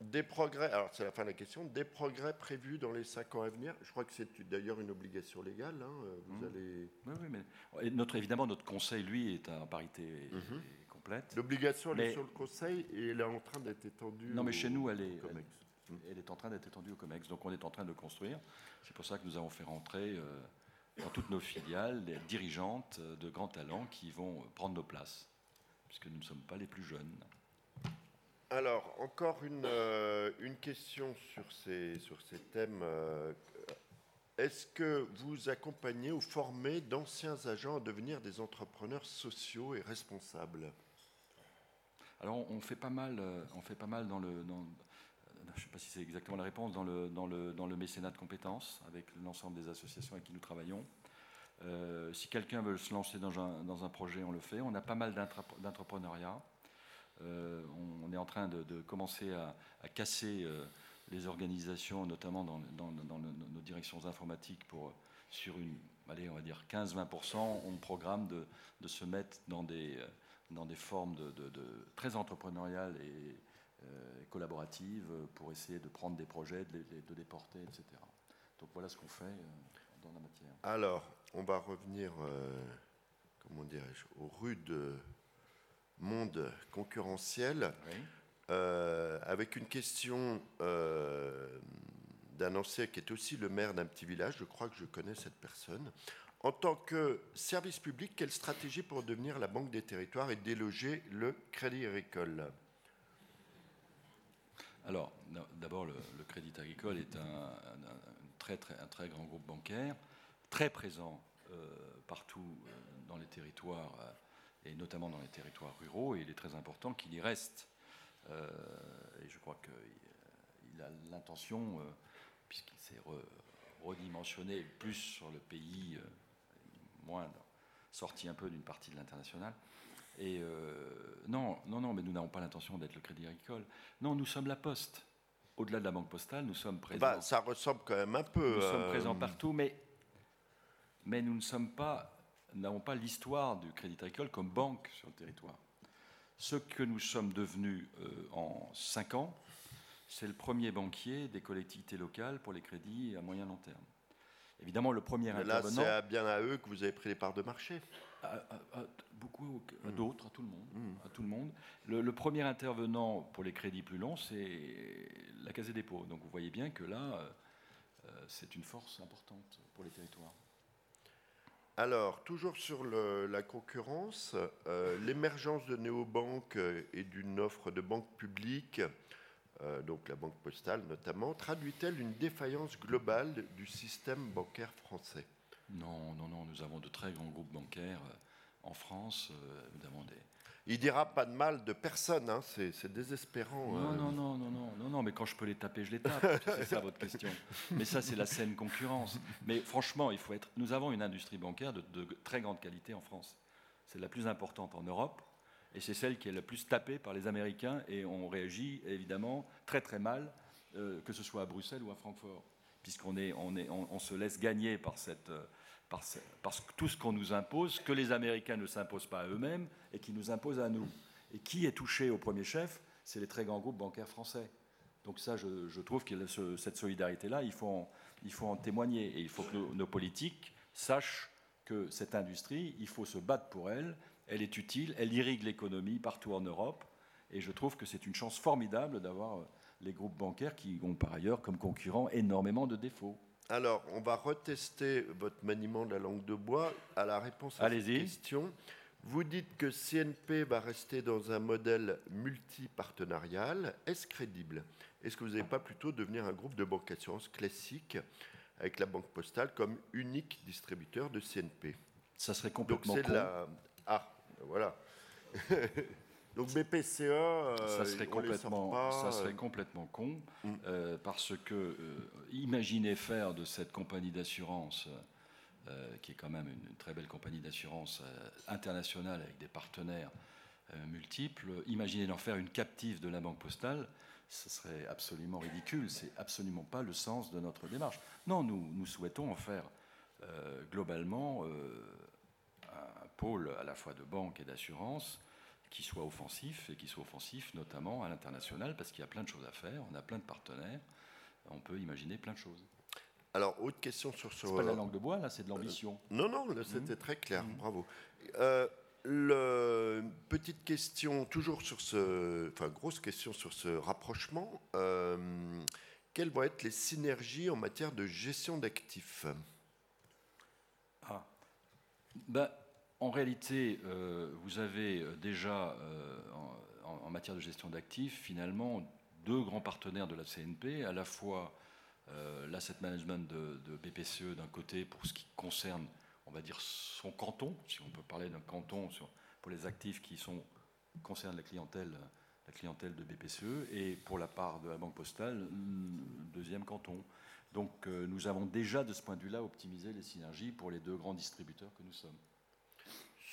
Des progrès, alors c'est la fin de la question, des progrès prévus dans les cinq ans à venir. Je crois que c'est d'ailleurs une obligation légale. hein, Vous Mmh. allez. Oui, oui, mais notre, évidemment, notre conseil, lui, est en parité Mhm. Complète. L'obligation, elle est sur le Conseil et elle est en train d'être étendue. Non, mais au- chez nous, elle est, COMEX. elle est en train d'être étendue au COMEX. Donc, on est en train de le construire. C'est pour ça que nous avons fait rentrer euh, dans toutes nos filiales des dirigeantes de grands talents qui vont prendre nos places, puisque nous ne sommes pas les plus jeunes. Alors, encore une, euh, une question sur ces, sur ces thèmes. euh, Est-ce que vous accompagnez ou formez d'anciens agents à devenir des entrepreneurs sociaux et responsables? Alors, on- fait pas mal, euh, on fait pas mal dans le. euh, je ne sais pas si c'est exactement la réponse, dans le, dans, le, dans le mécénat de compétences, avec l'ensemble des associations avec qui nous travaillons. Euh, si quelqu'un veut se lancer dans un, dans un projet, on le fait. On a pas mal d'entrepreneuriat. On, est en train de, de commencer à, casser les organisations, notamment dans, dans- dans nos directions informatiques, pour, sur une, allez, on va dire 15-20%, on programme de, de se mettre dans des, dans des formes de, de- de- très entrepreneuriales et euh, collaboratives pour essayer de prendre des projets, de les, de les porter, etc. Donc voilà ce qu'on fait euh, dans la matière. Alors, on va revenir, euh, comment dirais-je, au rude monde concurrentiel. Oui. Euh, avec une question d'un ancien qui est aussi le maire d'un petit village, je crois que je connais cette personne. En tant que service public, quelle stratégie pour devenir la banque des territoires et déloger le crédit agricole? Alors, d'abord, le, Crédit Agricole est un, très, grand groupe bancaire, très présent euh, partout euh, dans les territoires, et notamment dans les territoires ruraux, et il est très important qu'il y reste. Euh, et je crois qu'il a l'intention, euh, puisqu'il s'est redimensionné plus sur le pays, moins sorti un peu d'une partie de l'international. Et non, non, non, mais nous n'avons pas l'intention d'être le Crédit Agricole. Non, nous sommes la Poste. Au-delà de la Banque Postale, nous sommes présents. Bah, ça ressemble quand même un peu. Nous sommes présents partout, mais mais nous ne sommes pas, n'avons pas l'histoire du Crédit Agricole comme banque sur le territoire. Ce que nous sommes devenus euh, en cinq ans, c'est le premier banquier des collectivités locales pour les crédits à moyen long terme. Évidemment, le premier Mais là, c'est bien à eux que vous avez pris les parts de marché. beaucoup, à mmh. d'autres, à tout le monde. Mmh. À tout le monde. Le, premier intervenant pour les crédits plus longs, c'est la Caisse des dépôts. Donc vous voyez bien que là, euh, euh, c'est une force importante pour les territoires. Alors, toujours sur la concurrence, euh, l'émergence de néobanques et d'une offre de banque publique, euh, donc la banque postale notamment, traduit-elle une défaillance globale du système bancaire français? Non, non, non, nous avons de très grands groupes bancaires euh, en France, nous avons des, il dira pas de mal de personne, hein, c'est désespérant. Non, non, non, non, non, non, non, mais quand je peux les taper, je les tape. c'est ça votre question. Mais ça, c'est la saine concurrence. Mais franchement, il faut être. Nous avons une industrie bancaire de, très grande qualité en France. C'est la plus importante en Europe. Et c'est celle qui est la plus tapée par les Américains. Et on réagit évidemment très très mal, euh, que ce soit à Bruxelles ou à Francfort, puisqu'on est, on est, on, se laisse gagner par cette. Euh, parce, que tout ce qu'on nous impose, que les Américains ne s'imposent pas à eux-mêmes et qui nous imposent à nous. Et qui est touché au premier chef C'est les très grands groupes bancaires français. Donc ça, je, trouve que cette solidarité-là, il, faut en, il faut en témoigner. Et il faut que nos, politiques sachent que cette industrie, il faut se battre pour elle. Elle est utile, elle irrigue l'économie partout en Europe. Et je trouve que c'est une chance formidable d'avoir les groupes bancaires qui ont par ailleurs comme concurrents énormément de défauts. Alors, on va retester votre maniement de la langue de bois à la réponse à cette question. Vous dites que CNP va rester dans un modèle multipartenarial. Est-ce crédible? Est-ce que vous n'allez pas plutôt devenir un groupe de banque assurance classique avec la Banque Postale comme unique distributeur de CNP Ça serait complètement Donc, La... Ah, voilà. <laughs> Donc BPCE, euh, ça serait complètement, ça serait euh. complètement con, mm. euh, parce que imaginez faire de cette compagnie d'assurance, qui est quand même une, très belle compagnie d'assurance internationale avec des partenaires multiples, imaginez d'en faire une captive de la banque postale, ce serait absolument ridicule. C'est absolument pas le sens de notre démarche. Non, nous, nous souhaitons en faire globalement pôle à la fois de banque et d'assurance qui soit offensif et qui soit offensif notamment à l'international parce qu'il y a plein de choses à faire, on a plein de partenaires, on peut imaginer plein de choses. Alors, autre question sur ce. C'est pas de la langue de bois, là, c'est de l'ambition. Euh, non, non, c'était mmh. très clair, mmh. bravo. Euh, le, petite question, toujours sur ce. Enfin, grosse question sur ce rapprochement. Euh, quelles vont être les synergies en matière de gestion d'actifs? Ah. Ben, en réalité, euh, vous avez euh, déjà, euh, en, matière de gestion d'actifs, finalement, deux grands partenaires de la CNP, à la fois l'asset management de, BPCE d'un côté pour ce qui concerne, on va dire, son canton, si on peut parler d'un canton pour les actifs qui sont, concernent la clientèle, la clientèle de BPCE, et pour la part de la Banque Postale, deuxième canton. Donc nous avons déjà, de ce point de vue-là, optimisé les synergies pour les deux grands distributeurs que nous sommes.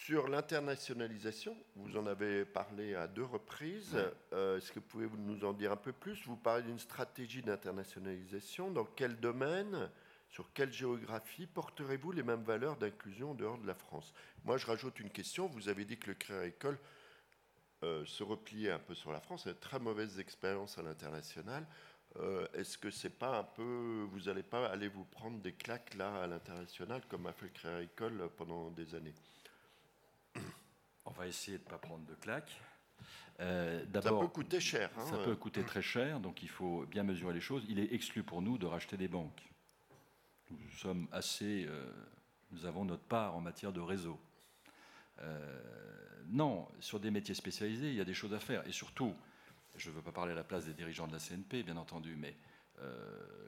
Sur l'internationalisation, vous en avez parlé à deux reprises. Euh, est-ce que vous pouvez nous en dire un peu plus? Vous parlez d'une stratégie d'internationalisation. Dans quel domaine, sur quelle géographie porterez-vous les mêmes valeurs d'inclusion en dehors de la France? Moi, je rajoute une question. Vous avez dit que le Crédit Agricole euh, se repliait un peu sur la France. A de très mauvaises expériences à l'international. Euh, est-ce que c'est pas un peu, vous n'allez pas aller vous prendre des claques là à l'international comme a fait le Crédit Agricole pendant des années? Va essayer de ne pas prendre de claques. Euh, ça peut coûter cher. Hein, ça peut coûter très cher, donc il faut bien mesurer les choses. Il est exclu pour nous de racheter des banques. Nous sommes assez. Euh, nous avons notre part en matière de réseau. Euh, non, sur des métiers spécialisés, il y a des choses à faire. Et surtout, je ne veux pas parler à la place des dirigeants de la CNP, bien entendu, mais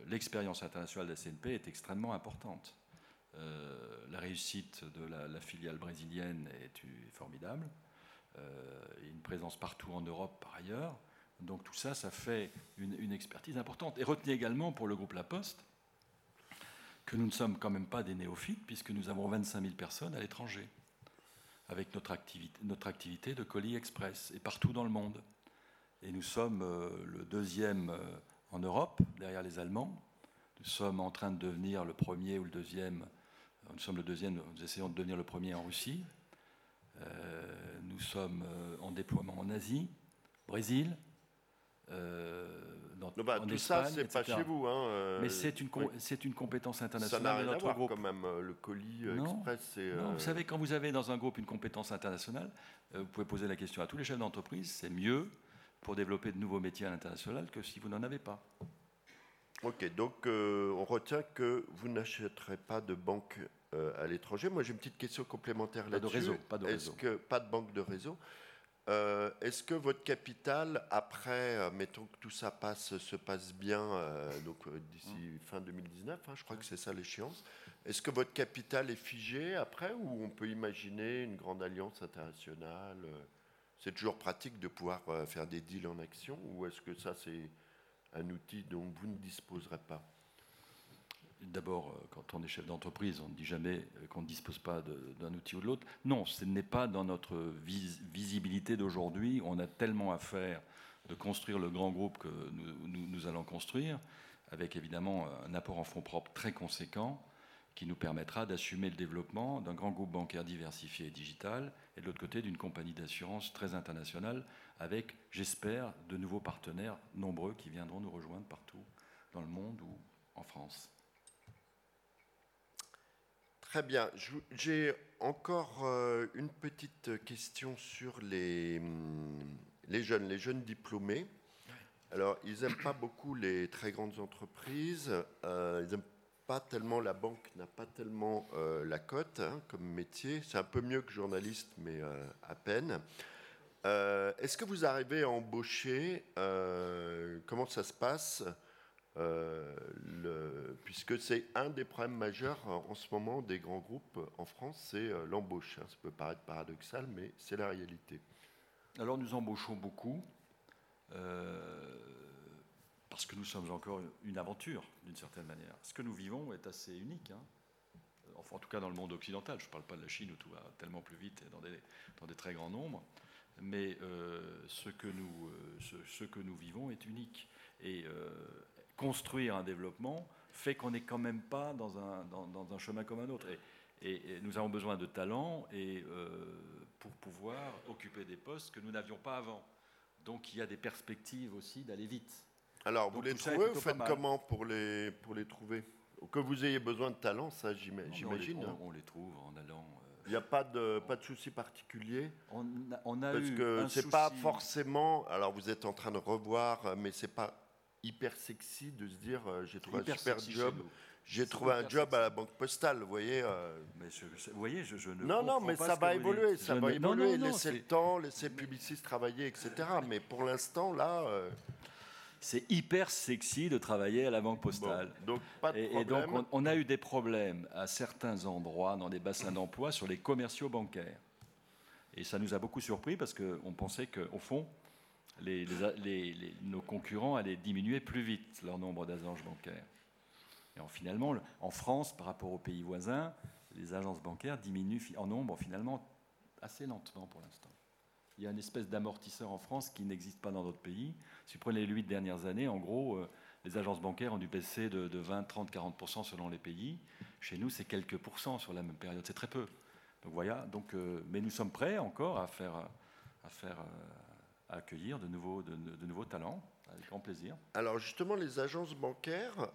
l'expérience internationale de la CNP est extrêmement importante. La réussite de la, filiale brésilienne est, formidable. une présence partout en Europe par ailleurs. Donc tout ça, ça fait une, expertise importante. Et retenez également pour le groupe La Poste que nous ne sommes quand même pas des néophytes, puisque nous avons 25 000 personnes à l'étranger, avec notre activité, notre activité de colis express, et partout dans le monde. Et nous sommes euh, le deuxième euh, en Europe, derrière les Allemands. Nous sommes en train de devenir le premier ou le deuxième. Euh, nous sommes le deuxième, nous essayons de devenir le premier en Russie. nous sommes en déploiement en Asie, Brésil, euh, dans, bah, tout ça, c'est pas chez vous. Hein, euh, Mais c'est une, c'est une compétence internationale. Ça n'a rien à voir quand même. Euh, le colis express. Vous savez, quand vous avez dans un groupe une compétence internationale, vous pouvez poser la question à tous les chefs d'entreprise c'est mieux pour développer de nouveaux métiers à l'international que si vous n'en avez pas. Ok, donc on retient que vous n'achèterez pas de banque à l'étranger. Moi, j'ai une petite question complémentaire là-dessus. Pas de réseau, pas de réseau. Que, pas de banque de réseau. Euh, est-ce que votre capital, après, euh, mettons que tout ça passe, se passe bien, euh, donc d'ici fin 2019, hein, je crois que c'est ça l'échéance, est-ce que votre capital est figé après ou on peut imaginer une grande alliance internationale C'est toujours pratique de pouvoir faire des deals en action ou est-ce que ça c'est un outil dont vous ne disposerez pas D'abord, euh, quand on est chef d'entreprise, on ne dit jamais euh, qu'on ne dispose pas d'un outil ou de l'autre. Non, ce n'est pas dans notre visibilité d'aujourd'hui. On a tellement à faire de construire le grand groupe que nous, allons construire, avec évidemment un apport en fonds propres très conséquent qui nous permettra d'assumer le développement d'un grand groupe bancaire diversifié et digital, et de l'autre côté d'une compagnie d'assurance très internationale, avec, j'espère, de nouveaux partenaires nombreux qui viendront nous rejoindre partout dans le monde ou en France. Très bien. J'ai encore euh, une petite question sur les, hum, les jeunes, les jeunes diplômés. Alors, ils n'aiment pas beaucoup les très grandes entreprises. Euh, ils n'aiment pas tellement, la banque n'a pas tellement euh, la cote hein, comme métier. C'est un peu mieux que journaliste, mais à peine. Est-ce que vous arrivez à embaucher Comment ça se passe euh, puisque c'est un des problèmes majeurs en ce moment des grands groupes en France, c'est euh, l'embauche. Hein. Ça peut paraître paradoxal, mais c'est la réalité. Alors nous embauchons beaucoup, euh, parce que nous sommes encore une aventure, d'une certaine manière. Ce que nous vivons est assez unique. Hein. En tout cas dans le monde occidental. Je ne parle pas de la Chine où tout va tellement plus vite et dans des très grands nombres. Mais ce, que nous, ce, ce, que nous vivons est unique. Et construire un développement fait qu'on n'est quand même pas dans un, dans, un, chemin comme un autre. Et, nous avons besoin de talents et, euh, pour pouvoir occuper des postes que nous n'avions pas avant. Donc il y a des perspectives aussi d'aller vite. Alors vous les trouvez, vous faites comment pour les, pour les trouver? Que vous ayez besoin de talents, ça j'imagine. On, les trouve en allant. Euh, il n'y a pas de, pas de souci particulier on on a Parce que c'est pas forcément. Alors vous êtes en train de revoir, mais c'est pas hyper sexy de se dire euh, j'ai trouvé un super job. J'ai trouvé un job à la banque postale, vous voyez. Euh. Mais vous voyez, je, je ne Non, non, mais ça va évoluer, ça va évoluer. laisser le temps, laisser publicistes travailler, etc. mais pour l'instant, là. Euh, c'est hyper sexy de travailler à la banque postale. donc, pas de et, et, donc, on, on, a eu des problèmes à certains endroits dans des bassins d'emploi sur les commerciaux bancaires. Et ça nous a beaucoup surpris parce qu'on pensait qu'au fond, nos concurrents allaient diminuer plus vite leur nombre d'agences bancaires. Et finalement, en France, par rapport aux pays voisins, les agences bancaires diminuent en nombre finalement assez lentement pour l'instant. Il y a une espèce d'amortisseur en France qui n'existe pas dans d'autres pays. Si vous prenez les huit dernières années, en gros, euh, les agences bancaires ont dû baisser de, 20, 30, 40% selon les pays. Chez nous, c'est quelques pourcents sur la même période. C'est très peu. Donc voilà. Donc, euh, mais nous sommes prêts encore à faire, à faire euh, à accueillir de nouveaux, de, nouveaux talents, avec grand plaisir. Alors justement, les agences bancaires,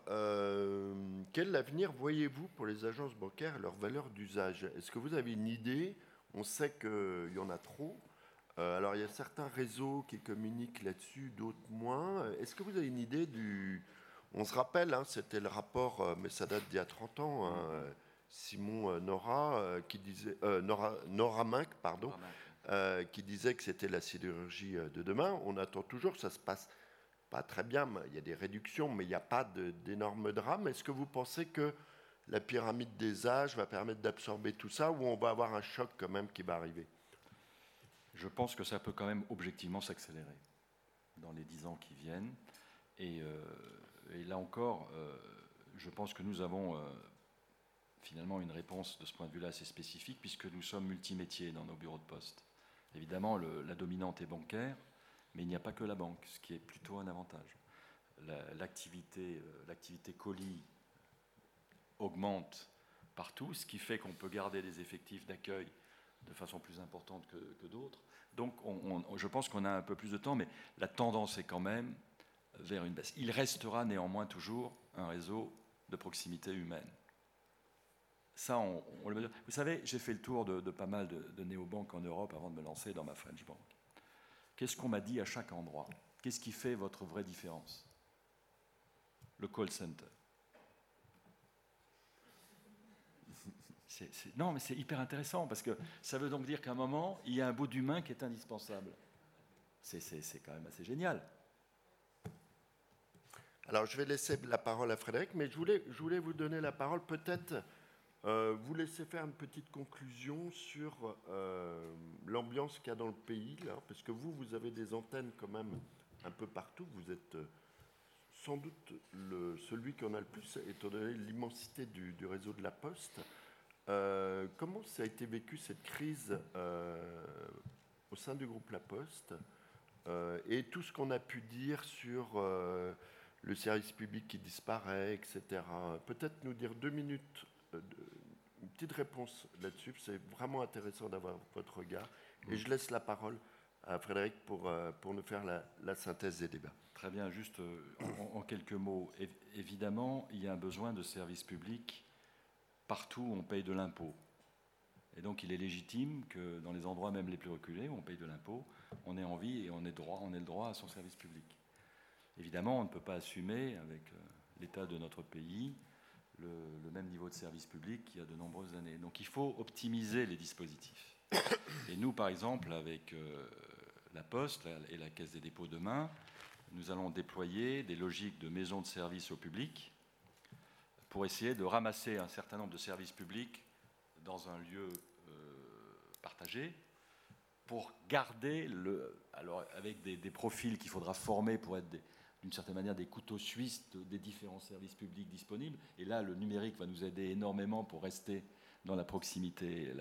quel avenir voyez-vous pour les agences bancaires et leur valeur d'usage? Est-ce que vous avez une idée? On sait qu'il y en a trop. Euh, alors il y a certains réseaux qui communiquent là-dessus, d'autres moins. Est-ce que vous avez une idée du... On se rappelle, hein, c'était le rapport, euh, mais ça date d'il y a 30 ans, hein, Simon Nora, qui disait... Nora, Nora Mink, pardon. Euh, qui disait que c'était la sidérurgie euh, de demain. On attend toujours, ça se passe pas très bien, il y a des réductions, mais il n'y a pas d'énormes drames. Est-ce que vous pensez que la pyramide des âges va permettre d'absorber tout ça ou on va avoir un choc quand même qui va arriver? Je pense que ça peut quand même objectivement s'accélérer dans les dix ans qui viennent. Et, euh, là encore, euh, je pense que nous avons euh, finalement une réponse de ce point de vue-là assez spécifique puisque nous sommes multimétiers dans nos bureaux de poste. Évidemment, la dominante est bancaire, mais il n'y a pas que la banque, ce qui est plutôt un avantage. L'activité colis augmente partout, ce qui fait qu'on peut garder des effectifs d'accueil de façon plus importante que, d'autres. Donc je pense qu'on a un peu plus de temps, mais la tendance est quand même vers une baisse. Il restera néanmoins toujours un réseau de proximité humaine. Ça, on, le mesure. Vous savez, j'ai fait le tour de, pas mal de, de néobanques en Europe avant de me lancer dans ma French Bank. Qu'est-ce qu'on m'a dit à chaque endroit? Qu'est-ce qui fait votre vraie différence? Le call center. Non, mais c'est hyper intéressant parce que ça veut donc dire qu'à un moment, il y a un bout d'humain qui est indispensable. C'est quand même assez génial. Alors, je vais laisser la parole à Frédéric, mais je voulais, je voulais vous donner la parole. Peut-être euh, vous laisser faire une petite conclusion sur euh, l'ambiance qu'il y a dans le pays, là, parce que vous, vous avez des antennes quand même un peu partout. Vous êtes euh, sans doute celui qui en a le plus, étant donné l'immensité du, réseau de la Poste. Euh, comment ça a été vécu cette crise euh, au sein du groupe La Poste euh, et tout ce qu'on a pu dire sur le service public qui disparaît, etc. Peut-être nous dire deux minutes, une petite réponse là-dessus. C'est vraiment intéressant d'avoir votre regard. Et je laisse la parole à Frédéric pour, pour nous faire la, synthèse des débats. Très bien, juste en, en quelques mots. Évidemment, il y a un besoin de service public partout on paye de l'impôt. Et donc il est légitime que dans les endroits même les plus reculés où on paye de l'impôt, on ait envie et on ait, le droit à son service public. Évidemment, on ne peut pas assumer avec euh, l'état de notre pays le, même niveau de service public qu'il y a de nombreuses années. Donc il faut optimiser les dispositifs. Et nous, par exemple, avec euh, la Poste et la Caisse des dépôts demain, nous allons déployer des logiques de maisons de service au public pour essayer de ramasser un certain nombre de services publics dans un lieu euh, partagé, pour garder le. Alors, avec des, profils qu'il faudra former pour être d'une certaine manière des couteaux suisses des différents services publics disponibles. Et là, le numérique va nous aider énormément pour rester dans la proximité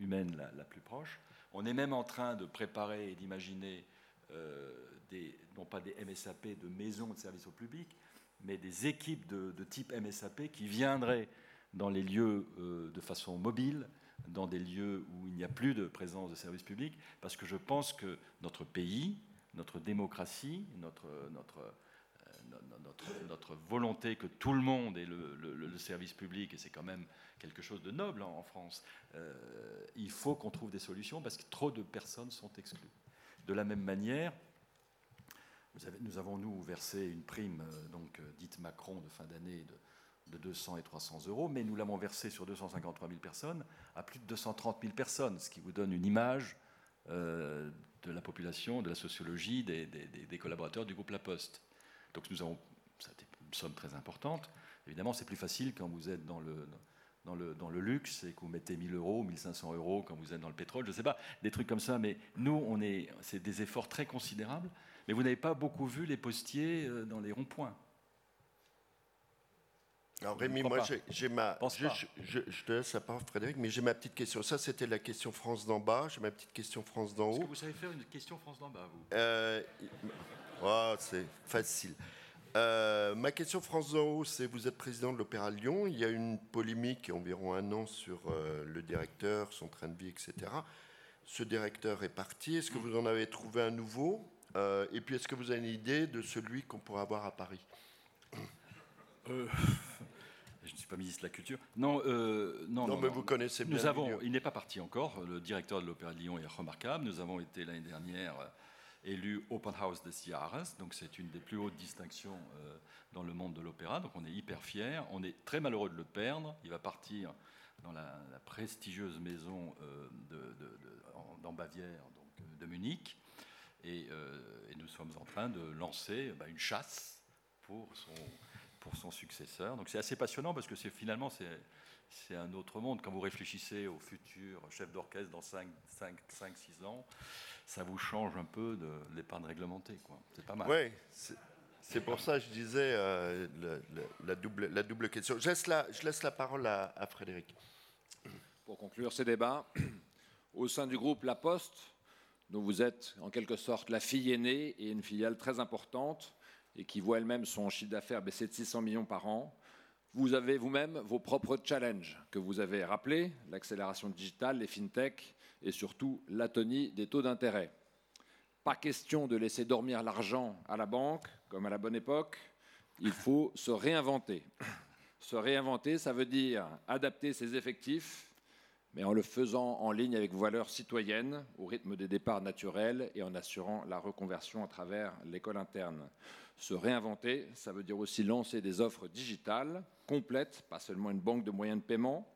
humaine la, plus proche. On est même en train de préparer et d'imaginer euh, des, non pas des MSAP de maisons de services au public, mais des équipes de, type MSAP qui viendraient dans les lieux euh, de façon mobile, dans des lieux où il n'y a plus de présence de services publics, parce que je pense que notre pays, notre démocratie, notre, notre, euh, notre, volonté que tout le monde ait le, service public, et c'est quand même quelque chose de noble en, France, euh, il faut qu'on trouve des solutions parce que trop de personnes sont exclues. De la même manière, nous avons, nous, versé une prime, euh, donc euh, dite Macron, de fin d'année de, 200 et 300 euros, mais nous l'avons versé sur 253 000 personnes à plus de 230 000 personnes, ce qui vous donne une image euh, de la population, de la sociologie, des, collaborateurs du groupe La Poste. Donc nous avons, ça une somme très importante. Évidemment, c'est plus facile quand vous êtes dans le, dans le, dans le luxe et que vous mettez 1000 euros, 1500 euros quand vous êtes dans le pétrole, je ne sais pas, des trucs comme ça, mais nous, on est, c'est des efforts très considérables. Mais vous n'avez pas beaucoup vu les postiers euh, dans les ronds-points. Alors Rémi, moi j'ai ma, je, je, te laisse la parole Frédéric, mais j'ai ma petite question. Ça c'était la question France d'en bas, j'ai ma petite question France d'en haut. Est-ce que vous savez faire une question France d'en bas, vous? Euh, oh, C'est facile. Euh, ma question France d'en haut, c'est vous êtes président de l'Opéra Lyon. Il y a une polémique il y a environ un an sur le directeur, son train de vie, etc. Ce directeur est parti. Est-ce que vous en avez trouvé un nouveau? Euh, et puis, est-ce que vous avez une idée de celui qu'on pourrait avoir à Paris <coughs> euh, Je ne suis pas ministre de la Culture. Non, euh, non, non, mais vous connaissez bien. Nous avons, il n'est pas parti encore. Le directeur de l'Opéra de Lyon est remarquable. Nous avons été l'année dernière élu Open House des Jahres, donc c'est une des plus hautes distinctions dans le monde de l'opéra. Donc on est hyper fiers. On est très malheureux de le perdre. Il va partir dans la, prestigieuse maison de, dans Bavière, donc de Munich. Euh, et, nous sommes en train de lancer bah, une chasse pour son, pour son successeur. Donc c'est assez passionnant parce que c'est finalement c'est un autre monde. Quand vous réfléchissez au futur chef d'orchestre dans 5-6 ans, ça vous change un peu de l'épargne réglementée. C'est pas mal. Oui, c'est pour ça que je disais euh, la, double, la double question. Je laisse la, je laisse la parole à, à Frédéric. Pour conclure ces débats, au sein du groupe La Poste, dont vous êtes en quelque sorte la fille aînée et une filiale très importante et qui voit elle-même son chiffre d'affaires baisser de 600 millions par an, vous avez vous-même vos propres challenges que vous avez rappelés, l'accélération digitale, les fintech et surtout l'atonie des taux d'intérêt. Pas question de laisser dormir l'argent à la banque comme à la bonne époque, il faut se réinventer. Se réinventer, ça veut dire adapter ses effectifs, mais en le faisant en ligne avec vos valeurs citoyennes, au rythme des départs naturels et en assurant la reconversion à travers l'école interne. Se réinventer, ça veut dire aussi lancer des offres digitales complètes, pas seulement une banque de moyens de paiement.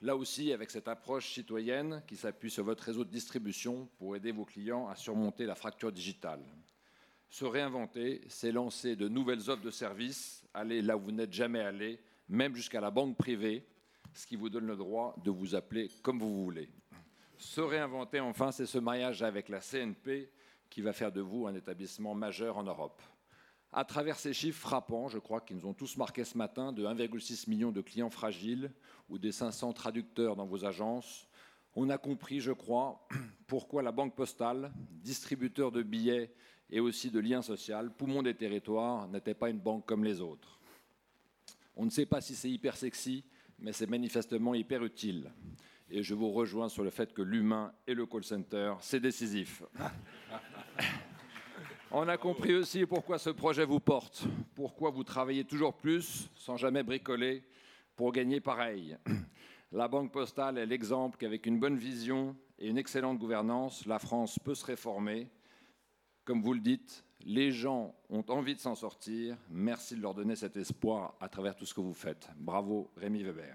Là aussi, avec cette approche citoyenne qui s'appuie sur votre réseau de distribution pour aider vos clients à surmonter la fracture digitale. Se réinventer, c'est lancer de nouvelles offres de services, aller là où vous n'êtes jamais allé, même jusqu'à la banque privée, ce qui vous donne le droit de vous appeler comme vous voulez. Se réinventer, enfin, c'est ce mariage avec la CNP qui va faire de vous un établissement majeur en Europe. À travers ces chiffres frappants, je crois qu'ils nous ont tous marqué ce matin, de 1,6 million de clients fragiles ou des 500 traducteurs dans vos agences, on a compris, je crois, <clears throat> pourquoi la Banque Postale, distributeur de billets et aussi de liens sociaux, poumon des territoires, n'était pas une banque comme les autres. On ne sait pas si c'est hyper sexy, mais c'est manifestement hyper utile. Et je vous rejoins sur le fait que l'humain et le call center, c'est décisif. <laughs> On a compris aussi pourquoi ce projet vous porte, pourquoi vous travaillez toujours plus sans jamais bricoler pour gagner pareil. La Banque postale est l'exemple qu'avec une bonne vision et une excellente gouvernance, la France peut se réformer. Comme vous le dites, les gens ont envie de s'en sortir. Merci de leur donner cet espoir à travers tout ce que vous faites. Bravo, Rémi Weber.